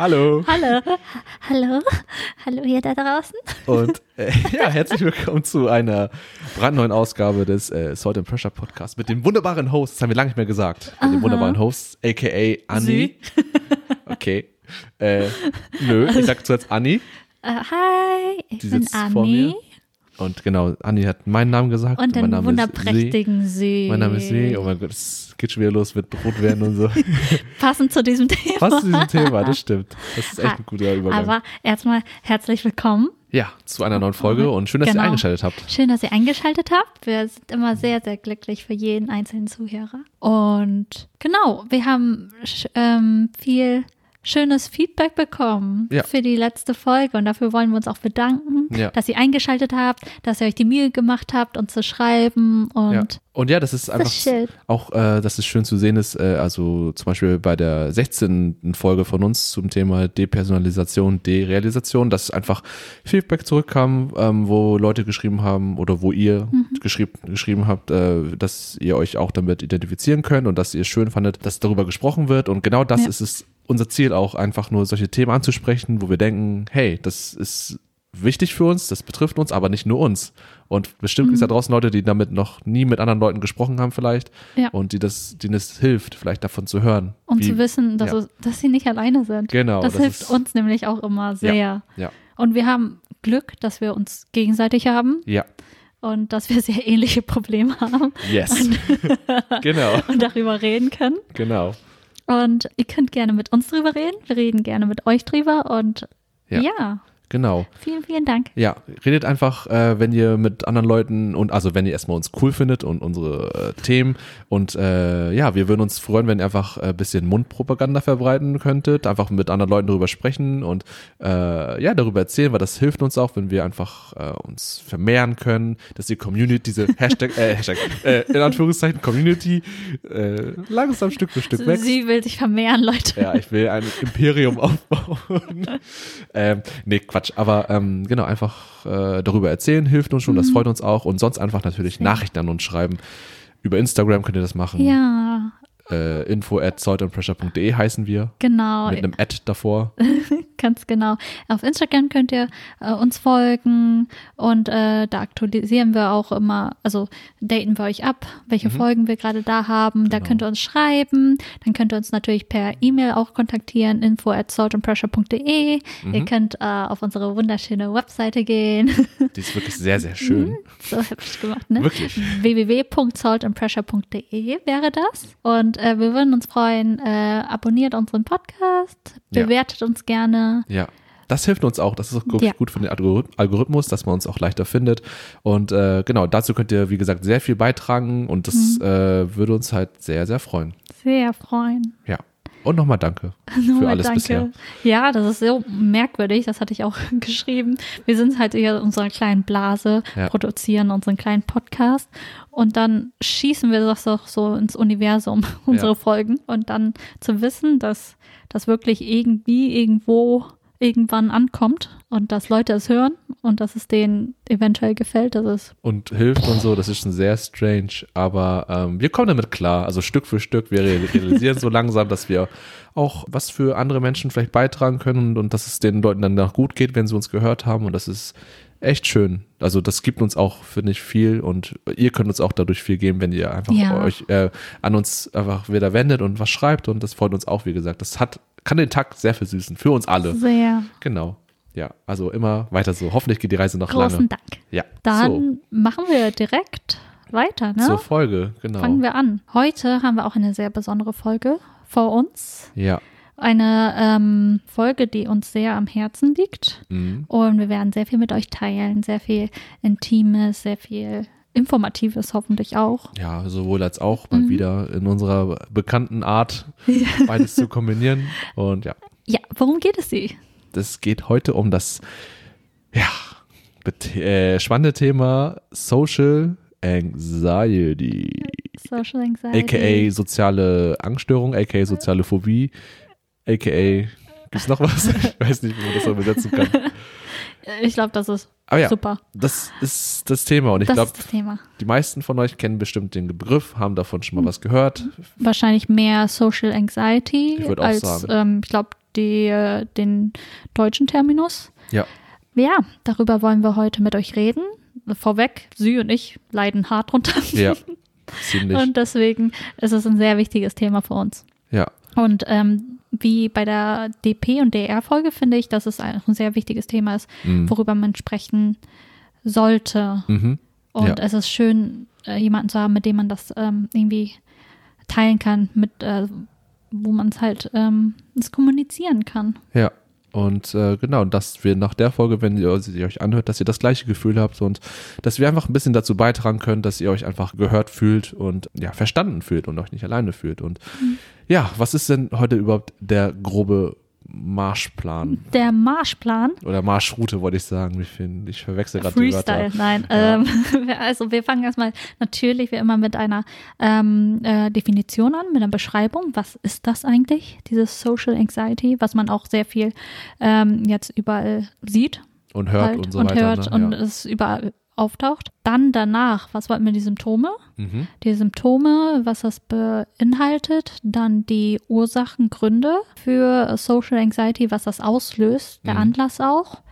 Hallo. hallo, hallo, hallo hier da draußen. Und äh, ja, herzlich willkommen zu einer brandneuen Ausgabe des äh, Salt and Pressure Podcast mit dem wunderbaren Host, das haben wir lange nicht mehr gesagt, mit dem wunderbaren Host, aka Anni. Okay. Äh, nö, ich sag zuerst Anni. Äh, hi, ich Die bin sitzt vor mir. Anni Und genau, Anni hat meinen Namen gesagt. und mein den Name wunderprächtigen ist See. See. Mein Name ist See. Oh mein Gott, es geht schon wieder los, wird rot werden und so. Passend zu diesem Thema. Passt zu diesem Thema, das stimmt. Das ist echt ein guter Übergang. Aber erstmal herzlich willkommen. ja, zu einer neuen Folge und schön, dass ihr Genau. eingeschaltet habt. Schön, dass ihr eingeschaltet habt. Wir sind immer sehr, sehr glücklich für jeden einzelnen Zuhörer. Und genau, wir haben ähm, viel schönes Feedback bekommen Ja. für die letzte Folge und dafür wollen wir uns auch bedanken, Ja. dass ihr eingeschaltet habt, dass ihr euch die Mühe gemacht habt, uns zu schreiben und Ja. Und ja, das ist einfach schön. auch, äh, dass es schön zu sehen ist, äh, also zum Beispiel bei der 16. Folge von uns zum Thema Depersonalisation, Derealisation, dass einfach Feedback zurückkam, ähm, wo Leute geschrieben haben oder wo ihr Mhm. geschrieben, geschrieben habt, äh, dass ihr euch auch damit identifizieren könnt und dass ihr es schön fandet, dass darüber gesprochen wird. Und genau das Ja. ist es unser Ziel auch, einfach nur solche Themen anzusprechen, wo wir denken, hey, das ist wichtig für uns, das betrifft uns, aber nicht nur uns. Und bestimmt Mhm. es da draußen Leute, die damit noch nie mit anderen Leuten gesprochen haben vielleicht Ja. und die das, denen es hilft, vielleicht davon zu hören. um wie- zu wissen, dass, ja. es, dass sie nicht alleine sind. Genau, Das, das hilft ist- uns nämlich auch immer sehr. Ja, Und wir haben Glück, dass wir uns gegenseitig haben ja, und dass wir sehr ähnliche Probleme haben yes. genau, und darüber reden können. genau. Und ihr könnt gerne mit uns drüber reden. Wir reden gerne mit euch drüber. Und Ja. ja, Genau. vielen, vielen Dank. Ja, redet einfach, äh, wenn ihr mit anderen Leuten und also wenn ihr erstmal uns cool findet und unsere äh, Themen und äh, ja, wir würden uns freuen, wenn ihr einfach ein bisschen Mundpropaganda verbreiten könntet, einfach mit anderen Leuten darüber sprechen und äh, ja, darüber erzählen, weil das hilft uns auch, wenn wir einfach äh, uns vermehren können, dass die Community, diese Hashtag, äh, Hashtag, äh, in Anführungszeichen Community äh, langsam Stück für Stück wächst. Sie will sich vermehren, Leute. Ja, ich will ein Imperium aufbauen. ähm, nee, Quatsch. Aber ähm, genau, einfach äh, darüber erzählen hilft uns schon, das freut uns auch. Und sonst einfach natürlich Sehr. Nachrichten an uns schreiben. Über Instagram könnt ihr das machen. Ja, Äh, info at saltandpressure.de heißen wir. genau. Mit einem Ad davor. Ganz genau. Auf Instagram könnt ihr äh, uns folgen und äh, da aktualisieren wir auch immer, also daten wir euch ab, welche Folgen wir gerade da haben. Da Genau. könnt ihr uns schreiben. Dann könnt ihr uns natürlich per E-Mail auch kontaktieren, info at saltandpressure.de. Ihr könnt äh, auf unsere wunderschöne Webseite gehen. Die ist wirklich sehr, sehr schön. so hübsch gemacht, ne? Wirklich. www.saltandpressure.de wäre das. Und äh, wir würden uns freuen, äh, abonniert unseren Podcast, Ja. bewertet uns gerne. Ja. Das hilft uns auch. Das ist auch ich, Ja. gut für den Algorith- Algorithmus, dass man uns auch leichter findet. Und äh, genau, dazu könnt ihr, wie gesagt, sehr viel beitragen und das äh, würde uns halt sehr, sehr freuen. Sehr freuen. Ja. Und nochmal danke für Nochmal alles danke. bisher. Ja, das ist so merkwürdig, das hatte ich auch geschrieben. Wir sind halt hier in unserer kleinen Blase, Ja. produzieren unseren kleinen Podcast und dann schießen wir das auch so ins Universum, unsere Ja. Folgen. Und dann zu wissen, dass das wirklich irgendwie irgendwo irgendwann ankommt und dass Leute es hören und dass es denen eventuell gefällt, das ist und hilft und so, das ist schon sehr strange, aber ähm, wir kommen damit klar, also Stück für Stück, wir re- realisieren so langsam, dass wir auch was für andere Menschen vielleicht beitragen können und, und dass es den Leuten dann noch gut geht, wenn sie uns gehört haben und das ist echt schön. Also das gibt uns auch, finde ich, viel und ihr könnt uns auch dadurch viel geben, wenn ihr einfach Ja. euch äh, an uns einfach wieder wendet und was schreibt und das freut uns auch, wie gesagt. Das hat, kann den Tag sehr versüßen, für uns alle. sehr Genau. Ja, also immer weiter so. Hoffentlich geht die Reise noch großen lange. Dank. Ja, Dann machen wir direkt weiter, ne? so, zur Folge, genau. Fangen wir an. Heute haben wir auch eine sehr besondere Folge vor uns. Ja. Eine ähm, Folge, die uns sehr am Herzen liegt. Mhm. Und wir werden sehr viel mit euch teilen. Sehr viel Intimes, sehr viel Informatives hoffentlich auch. Ja, sowohl als auch mal Mhm. wieder in unserer bekannten Art beides zu kombinieren. Und ja, Ja, worum geht es Sie? das geht heute um das ja, äh, spannende Thema Social Anxiety, Social Anxiety. aka soziale Angststörung, aka soziale Phobie, aka gibt's noch was? Ich weiß nicht, wie man das so übersetzen kann. Ich glaube, das ist Aber ja, Super. das ist das Thema und ich glaube, die meisten von euch kennen bestimmt den Begriff, haben davon schon mal was gehört. Wahrscheinlich mehr Social Anxiety Ich als, ähm, ich glaube, die, äh, den deutschen Terminus. Ja, Ja, darüber wollen wir heute mit euch reden. Vorweg, Sie und ich leiden hart drunter. ja, ziemlich. Und deswegen ist es ein sehr wichtiges Thema für uns. ja, Und ähm, wie bei der DP und DR-Folge finde ich, dass es ein sehr wichtiges Thema ist, Mhm. worüber man sprechen sollte. mhm. Und Ja. es ist schön, äh, jemanden zu haben, mit dem man das ähm, irgendwie teilen kann, mit äh, wo man es halt ähm, kommunizieren kann. Ja. Und äh, genau, dass wir nach der Folge, wenn ihr sie euch anhört, dass ihr das gleiche Gefühl habt und dass wir einfach ein bisschen dazu beitragen können, dass ihr euch einfach gehört fühlt und ja, verstanden fühlt und euch nicht alleine fühlt. Und Mhm. ja, was ist denn heute überhaupt der grobe Marschplan? Der Marschplan, Oder Marschroute, wollte ich sagen. Ich, find, ich verwechsel gerade die Wörter. nein. Ja. Ähm, also wir fangen erstmal natürlich wie immer mit einer ähm, äh, Definition an, mit einer Beschreibung. Was ist das eigentlich, dieses Social Anxiety, was man auch sehr viel ähm, jetzt überall sieht Und hört halt, und so und weiter. hört ne? und ja. es überall auftaucht. Dann danach, was wollten wir die Symptome? mhm. Die Symptome, was das beinhaltet, dann die Ursachen, Gründe für Social Anxiety, was das auslöst, der Mhm. Anlass auch.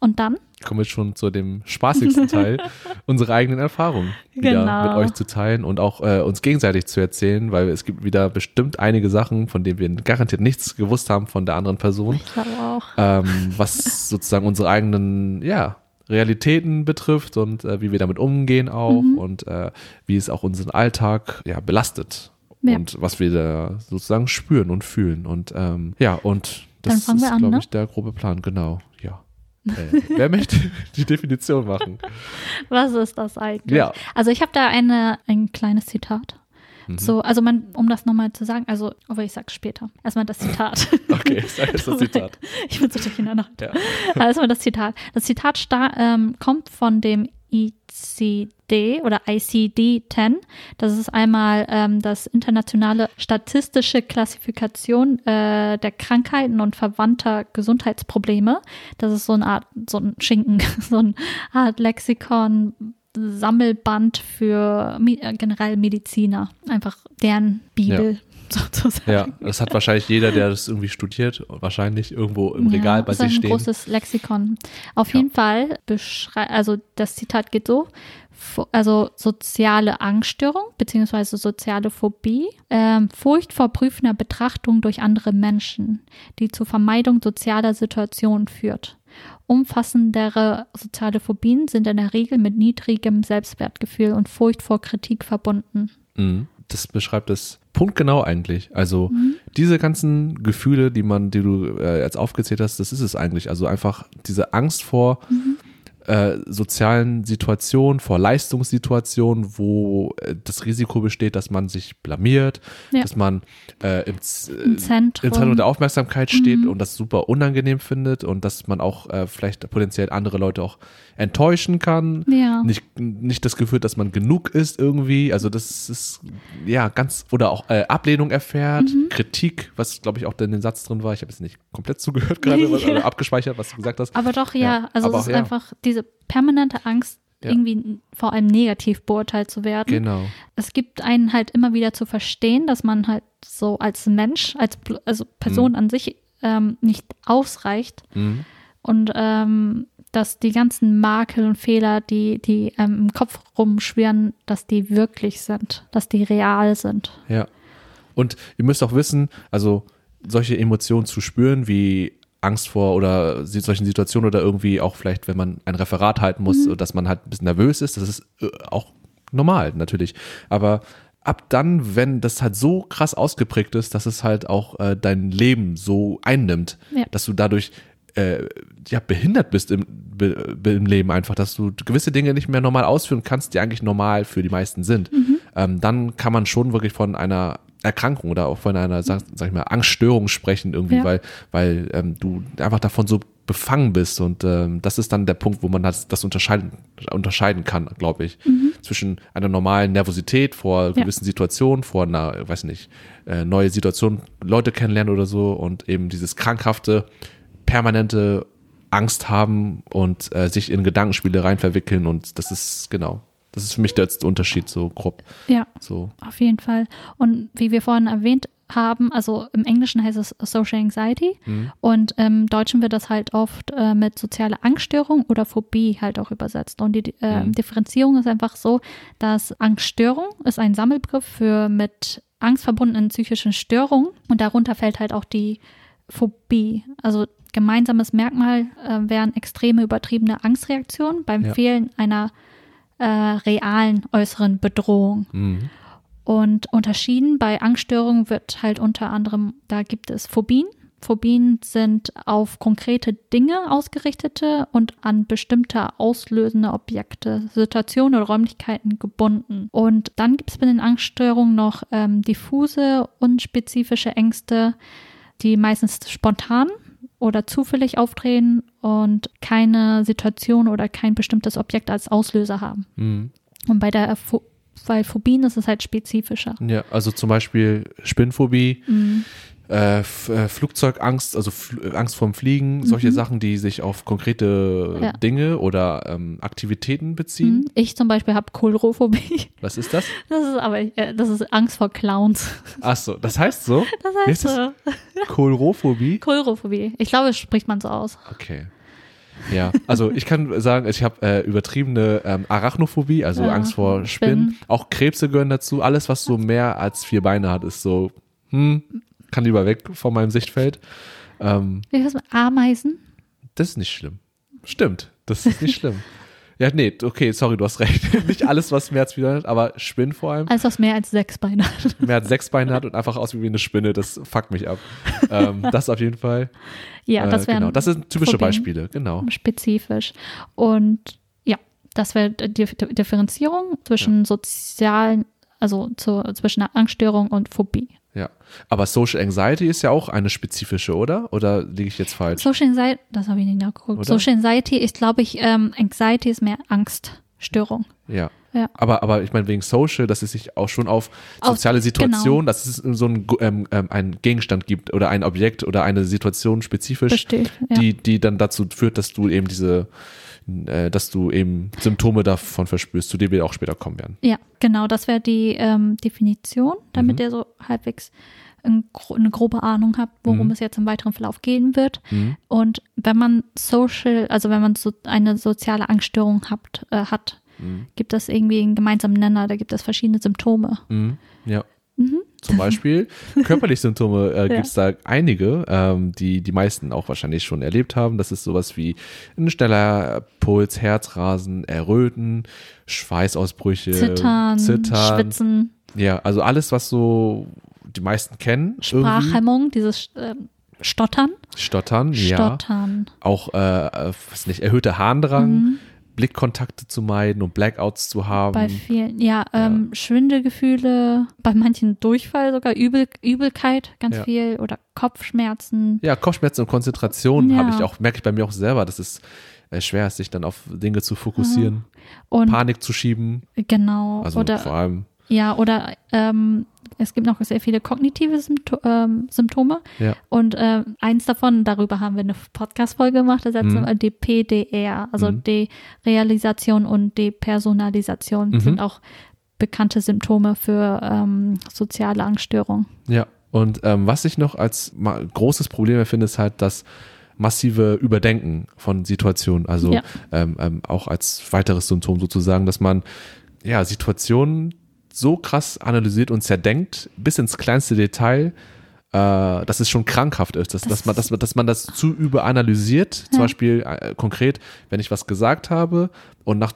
Und dann Kommen wir schon zu dem spaßigsten Teil, unsere eigenen Erfahrungen wieder Genau. mit euch zu teilen und auch äh, uns gegenseitig zu erzählen, weil es gibt wieder bestimmt einige Sachen, von denen wir garantiert nichts gewusst haben von der anderen Person, Ich glaube auch. ähm, was sozusagen unsere eigenen, ja, Realitäten betrifft und äh, wie wir damit umgehen auch Mhm. und äh, wie es auch unseren Alltag ja belastet Ja. und was wir da sozusagen spüren und fühlen und ähm, ja und das Dann fangen wir ist an, glaube ne? ich der grobe Plan genau ja äh, wer möchte die Definition machen Was ist das eigentlich? Ja. Also ich habe da eine, ein kleines Zitat. Mhm. So, also man, um das nochmal zu sagen, also, aber ich sag's später. Erstmal das Zitat. okay sag jetzt das Zitat Ich bin so durcheinander. ja. Erstmal das Zitat. Das Zitat sta ähm, kommt von dem ICD oder ICD-10. Das ist einmal ähm, das internationale statistische Klassifikation äh, der Krankheiten und verwandter Gesundheitsprobleme. Das ist so eine Art, so ein Schinken, so eine Art Lexikon. Sammelband für äh, generell Mediziner, einfach deren Bibel sozusagen. ja das hat wahrscheinlich jeder der das irgendwie studiert wahrscheinlich irgendwo im Regal bei ist halt sich ein stehen großes Lexikon. Auf Ja. jeden Fall beschrei also das Zitat geht so, also soziale Angststörung beziehungsweise soziale Phobie, ähm, Furcht vor prüfender Betrachtung durch andere Menschen, die zur Vermeidung sozialer Situationen führt. Umfassendere soziale Phobien sind in der Regel mit niedrigem Selbstwertgefühl und Furcht vor Kritik verbunden. Mhm. Das beschreibt es punktgenau eigentlich. Also Mhm. diese ganzen Gefühle, die man, die du äh, jetzt aufgezählt hast, das ist es eigentlich. Also einfach diese Angst vor Mhm. äh, sozialen Situationen, vor Leistungssituationen, wo äh, das Risiko besteht, dass man sich blamiert, Ja. dass man äh, im, Z- äh, Im Zentrum. im Zentrum der Aufmerksamkeit steht Mhm. und das super unangenehm findet und dass man auch äh, vielleicht potenziell andere Leute auch enttäuschen kann Ja. nicht, nicht das Gefühl, dass man genug ist irgendwie. Also das ist ja ganz oder auch äh, Ablehnung erfährt, Mhm. Kritik, was glaube ich auch in den Satz drin war. Ich habe jetzt nicht komplett zugehört gerade, Ja. oder abgespeichert, was du gesagt hast. Aber doch, ja, Ja, also aber es ist ja. einfach diese permanente Angst, Ja. irgendwie vor allem negativ beurteilt zu werden. Genau. Es gibt einen halt immer wieder zu verstehen, dass man halt so als Mensch, als also Person Mhm. an sich ähm, nicht ausreicht Mhm. und ähm, dass die ganzen Makel und Fehler, die, die ähm, im Kopf rumschwirren, dass die wirklich sind, dass die real sind. Ja. Und ihr müsst auch wissen, also solche Emotionen zu spüren, wie Angst vor oder solchen Situationen oder irgendwie auch vielleicht, wenn man ein Referat halten muss, Mhm. dass man halt ein bisschen nervös ist, das ist äh, auch normal natürlich. Aber ab dann, wenn das halt so krass ausgeprägt ist, dass es halt auch äh, dein Leben so einnimmt, Ja. dass du dadurch äh, ja, behindert bist im, be, im Leben einfach, dass du gewisse Dinge nicht mehr normal ausführen kannst, die eigentlich normal für die meisten sind, ähm, dann kann man schon wirklich von einer Erkrankung oder auch von einer, sag, sag ich mal, Angststörung sprechen irgendwie, Ja. weil, weil ähm, du einfach davon so befangen bist und ähm, das ist dann der Punkt, wo man das, das unterscheiden, unterscheiden kann, glaube ich, zwischen einer normalen Nervosität vor Ja. gewissen Situationen, vor einer, weiß nicht, äh, neue Situation, Leute kennenlernen oder so und eben dieses krankhafte, permanente Angst haben und äh, sich in Gedankenspiele rein verwickeln und das ist genau. Das ist für mich der Unterschied so grob. Ja, So. auf jeden Fall. Und wie wir vorhin erwähnt haben, also im Englischen heißt es Social Anxiety Mhm. und im Deutschen wird das halt oft äh, mit soziale Angststörung oder Phobie halt auch übersetzt. Und die äh, Mhm. Differenzierung ist einfach so, dass Angststörung ist ein Sammelbegriff für mit Angst verbundenen psychischen Störungen und darunter fällt halt auch die Phobie. Also gemeinsames Merkmal äh, wären extreme übertriebene Angstreaktionen beim Ja. Fehlen einer äh, realen äußeren Bedrohung. Mhm. Und unterschieden bei Angststörungen wird halt unter anderem, da gibt es Phobien. Phobien sind auf konkrete Dinge ausgerichtete und an bestimmte auslösende Objekte, Situationen oder Räumlichkeiten gebunden. Und dann gibt es bei den Angststörungen noch ähm, diffuse, unspezifische Ängste, die meistens spontan oder zufällig auftreten und keine Situation oder kein bestimmtes Objekt als Auslöser haben. Mhm. Und bei der Pho bei Phobien ist es halt spezifischer. Ja, also zum Beispiel Spinnphobie, Mhm. Äh, äh, Flugzeugangst, also Fl Angst vorm Fliegen, solche Sachen, die sich auf konkrete Ja. Dinge oder ähm, Aktivitäten beziehen. Mhm. Ich zum Beispiel habe Kolrophobie. Was ist das? Das ist aber äh, das ist Angst vor Clowns. Ach so, das heißt so? Das heißt so. Kolrophobie? Kolrophobie. Ich glaube, das spricht man so aus. Okay. Ja, also ich kann sagen, ich habe äh, übertriebene ähm, Arachnophobie, also Ja, Angst vor Spinnen. Spinnen. Auch Krebse gehören dazu. Alles, was so mehr als vier Beine hat, ist so, hm, kann lieber weg von meinem Sichtfeld. Ähm, Wie das mit Ameisen? das ist nicht schlimm. Stimmt, das ist nicht schlimm. Ja, nee, okay, sorry, du hast recht. nicht alles, was mehr als vier Beine hat, aber Spinnen vor allem. Alles, was mehr als sechs Beine hat. Mehr als sechs Beine hat und einfach aussieht wie eine Spinne, das fuckt mich ab. ähm, das auf jeden Fall. Ja, das äh, wären genau. Das sind typische Phobien. Beispiele, genau. spezifisch. Und ja, das wäre die Differenzierung zwischen sozialen, also zu, zwischen einer Angststörung und Phobie. Ja. Aber Social Anxiety ist ja auch eine spezifische, oder? Oder liege ich jetzt falsch? Social Anxiety, das habe ich nicht nachgeguckt. Oder? Social Anxiety ist, glaube ich, ähm, Anxiety ist mehr Angststörung. Ja. Ja. Aber, aber ich meine, wegen Social, dass es sich auch schon auf Auf- soziale Situationen, genau. dass es so ein, ähm, ähm, ein Gegenstand gibt oder ein Objekt oder eine Situation spezifisch, Besteht. Ja. die, die dann dazu führt, dass du eben diese, äh, dass du eben Symptome davon verspürst, zu denen wir auch später kommen werden. Ja, genau, das wäre die ähm, Definition, damit Mhm. ihr so halbwegs eine grobe Ahnung habt, worum Mhm. es jetzt im weiteren Verlauf gehen wird. Mhm. Und wenn man social, also wenn man so eine soziale Angststörung habt, äh, hat, Mhm. gibt es irgendwie einen gemeinsamen Nenner, da gibt es verschiedene Symptome. Mhm. Ja. Zum Beispiel körperliche Symptome äh, gibt es da einige, ähm, die die meisten auch wahrscheinlich schon erlebt haben. Das ist sowas wie ein schneller Puls, Herzrasen, Erröten, Schweißausbrüche, Zittern, Zittern. Schwitzen, Ja, also alles, was so die meisten kennen. irgendwie. Sprachhemmung, dieses ähm, Stottern. Stottern, ja. Stottern. Auch, äh, äh, was nicht, erhöhter Harndrang, Mhm. Blickkontakte zu meiden und Blackouts zu haben. Bei vielen, ja, ähm, Schwindelgefühle, bei manchen Durchfall sogar, Übel, Übelkeit ganz Ja. viel oder Kopfschmerzen. Ja, Kopfschmerzen und Konzentration Ja. habe ich auch, merke ich bei mir auch selber, dass es äh, schwer ist, sich dann auf Dinge zu fokussieren, Und Panik zu schieben. genau, Also oder vor allem, ja, oder ähm, es gibt noch sehr viele kognitive Sympto ähm, Symptome. ja. Und äh, eins davon, darüber haben wir eine Podcast-Folge gemacht, das Mhm. mhm. die PDR, also Mhm. Derealisation und Depersonalisation Mhm. sind auch bekannte Symptome für ähm, soziale Angststörungen. Ja, und ähm, was ich noch als großes Problem empfinde, ist halt das massive Überdenken von Situationen. Also Ja. ähm, ähm, auch als weiteres Symptom sozusagen, dass man ja Situationen so krass analysiert und zerdenkt, bis ins kleinste Detail, äh, dass es schon krankhaft ist, dass, Das dass, man, dass, dass man das zu überanalysiert. Zum Ja. Beispiel äh, konkret, wenn ich was gesagt habe und nach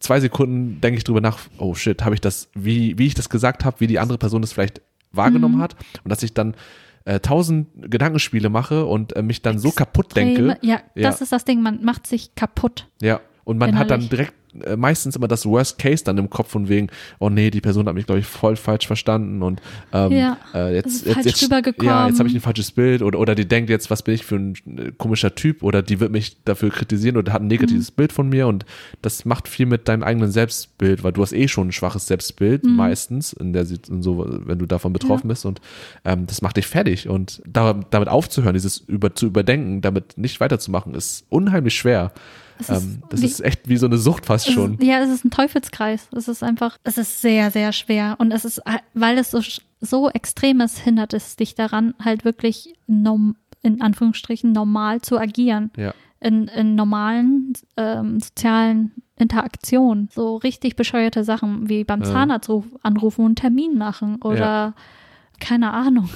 zwei Sekunden denke ich drüber nach, oh shit, habe ich das, wie, wie ich das gesagt habe, wie die andere Person das vielleicht wahrgenommen Mhm. hat und dass ich dann äh, tausend Gedankenspiele mache und äh, mich dann so kaputt denke. Ja, Ja. das ist das Ding, man macht sich kaputt. Ja. Und man hat dann Innerlich. direkt äh, meistens immer das Worst Case dann im Kopf von wegen, oh nee, die Person hat mich, glaube ich, voll falsch verstanden und ähm, Ja, äh, jetzt, ist jetzt, jetzt, ja, jetzt habe ich ein falsches Bild oder, oder die denkt jetzt, was bin ich für ein äh, komischer Typ oder die wird mich dafür kritisieren oder hat ein Mhm. negatives Bild von mir und das macht viel mit deinem eigenen Selbstbild, weil du hast eh schon ein schwaches Selbstbild Mhm. meistens, in der, in so, wenn du davon betroffen bist und ähm, das macht dich fertig und da, damit aufzuhören, dieses über, zu überdenken, damit nicht weiterzumachen, ist unheimlich schwer. Ist Ähm, das wie- ist echt wie so eine Sucht fast schon. Ist, ja, es ist ein Teufelskreis. Es ist einfach, es ist sehr, sehr schwer. Und es ist, weil es so, so extrem ist, hindert es dich daran, halt wirklich norm, in Anführungsstrichen normal zu agieren. Ja. In, in normalen ähm, sozialen Interaktionen. So richtig bescheuerte Sachen wie beim Ja. Zahnarzt ruf, anrufen und einen Termin machen oder keine Ahnung.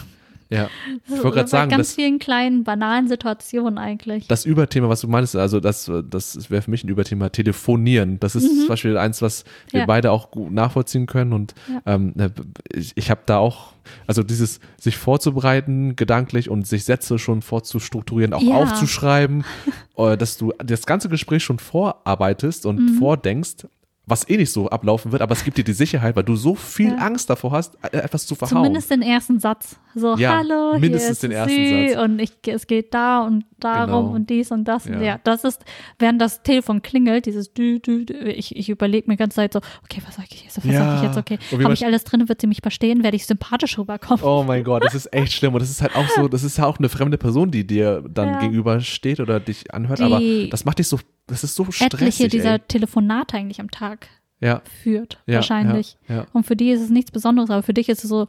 Ja. Ich wollte gerade sagen, ganz das, vielen kleinen, banalen Situationen eigentlich. das Überthema, was du meinst, also das, das wäre für mich ein Überthema, telefonieren. Das ist zum Beispiel eins, was wir Mhm. Ja. beide auch gut nachvollziehen können. Und Ja. ähm, ne, ich, ich habe da auch, also dieses sich vorzubereiten, gedanklich und sich Sätze schon vorzustrukturieren, auch Ja. aufzuschreiben, äh, dass du das ganze Gespräch schon vorarbeitest und Mhm. vordenkst. Was eh nicht so ablaufen wird, aber es gibt dir die Sicherheit, weil du so viel Ja. Angst davor hast, äh, etwas zu verhauen. Zumindest den ersten Satz. So, Ja, hallo, mindestens hier den ersten sie Satz. und ich, es geht da und darum Genau. und dies und das. Ja. Und ja, das ist, während das Telefon klingelt, dieses Dü, Dü, Dü, ich, ich überlege mir die ganze Zeit so, okay, was sag ich jetzt, was Ja. sag ich jetzt, okay, habe ich alles drin, wird sie mich verstehen, werde ich sympathisch rüberkommen. Oh mein Gott, das ist echt schlimm. Und das ist halt auch so, das ist ja auch eine fremde Person, die dir dann Ja. gegenüber steht oder dich anhört. Die- aber das macht dich so, das ist so stressig. Etliche dieser ey. Telefonate eigentlich am Tag Ja, führt, ja, wahrscheinlich. Ja. Und für die ist es nichts Besonderes, aber für dich ist es so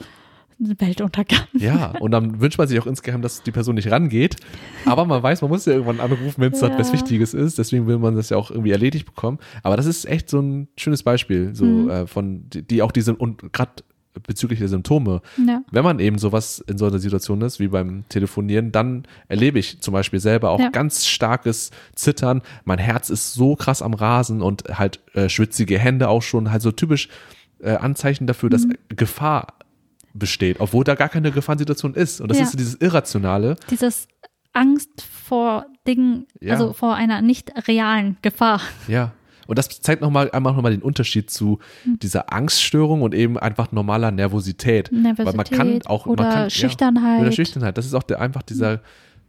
ein Weltuntergang. ja, und dann wünscht man sich auch insgeheim, dass die Person nicht rangeht. Aber man weiß, man muss ja irgendwann anrufen, wenn es Ja. was Wichtiges ist. Deswegen will man das ja auch irgendwie erledigt bekommen. Aber das ist echt so ein schönes Beispiel, so Mhm. äh, von, die, die auch diese, und gerade bezüglich der Symptome, Ja. wenn man eben sowas in so einer Situation ist, wie beim Telefonieren, dann erlebe ich zum Beispiel selber auch Ja. ganz starkes Zittern. Mein Herz ist so krass am Rasen und halt äh, schwitzige Hände auch schon, halt so typisch äh, Anzeichen dafür, dass Mhm. Gefahr besteht, obwohl da gar keine Gefahrensituation ist. Und das Ja. ist dieses Irrationale. Dieses Angst vor Dingen, also vor einer nicht realen Gefahr. Ja. Und das zeigt nochmal einmal nochmal den Unterschied zu Hm. dieser Angststörung und eben einfach normaler Nervosität. Nervosität Weil man kann auch oder man kann, Schüchternheit. Ja, oder Schüchternheit. Das ist auch der, einfach dieser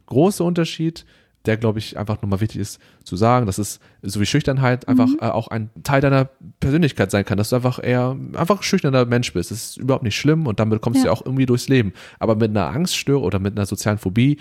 große Unterschied, der, glaube ich, einfach nochmal wichtig ist zu sagen, dass es so wie Schüchternheit einfach Mhm. äh, auch ein Teil deiner Persönlichkeit sein kann, dass du einfach eher einfach ein schüchterner Mensch bist. Das ist überhaupt nicht schlimm und damit kommst du Ja. ja auch irgendwie durchs Leben. Aber mit einer Angststörung oder mit einer sozialen Phobie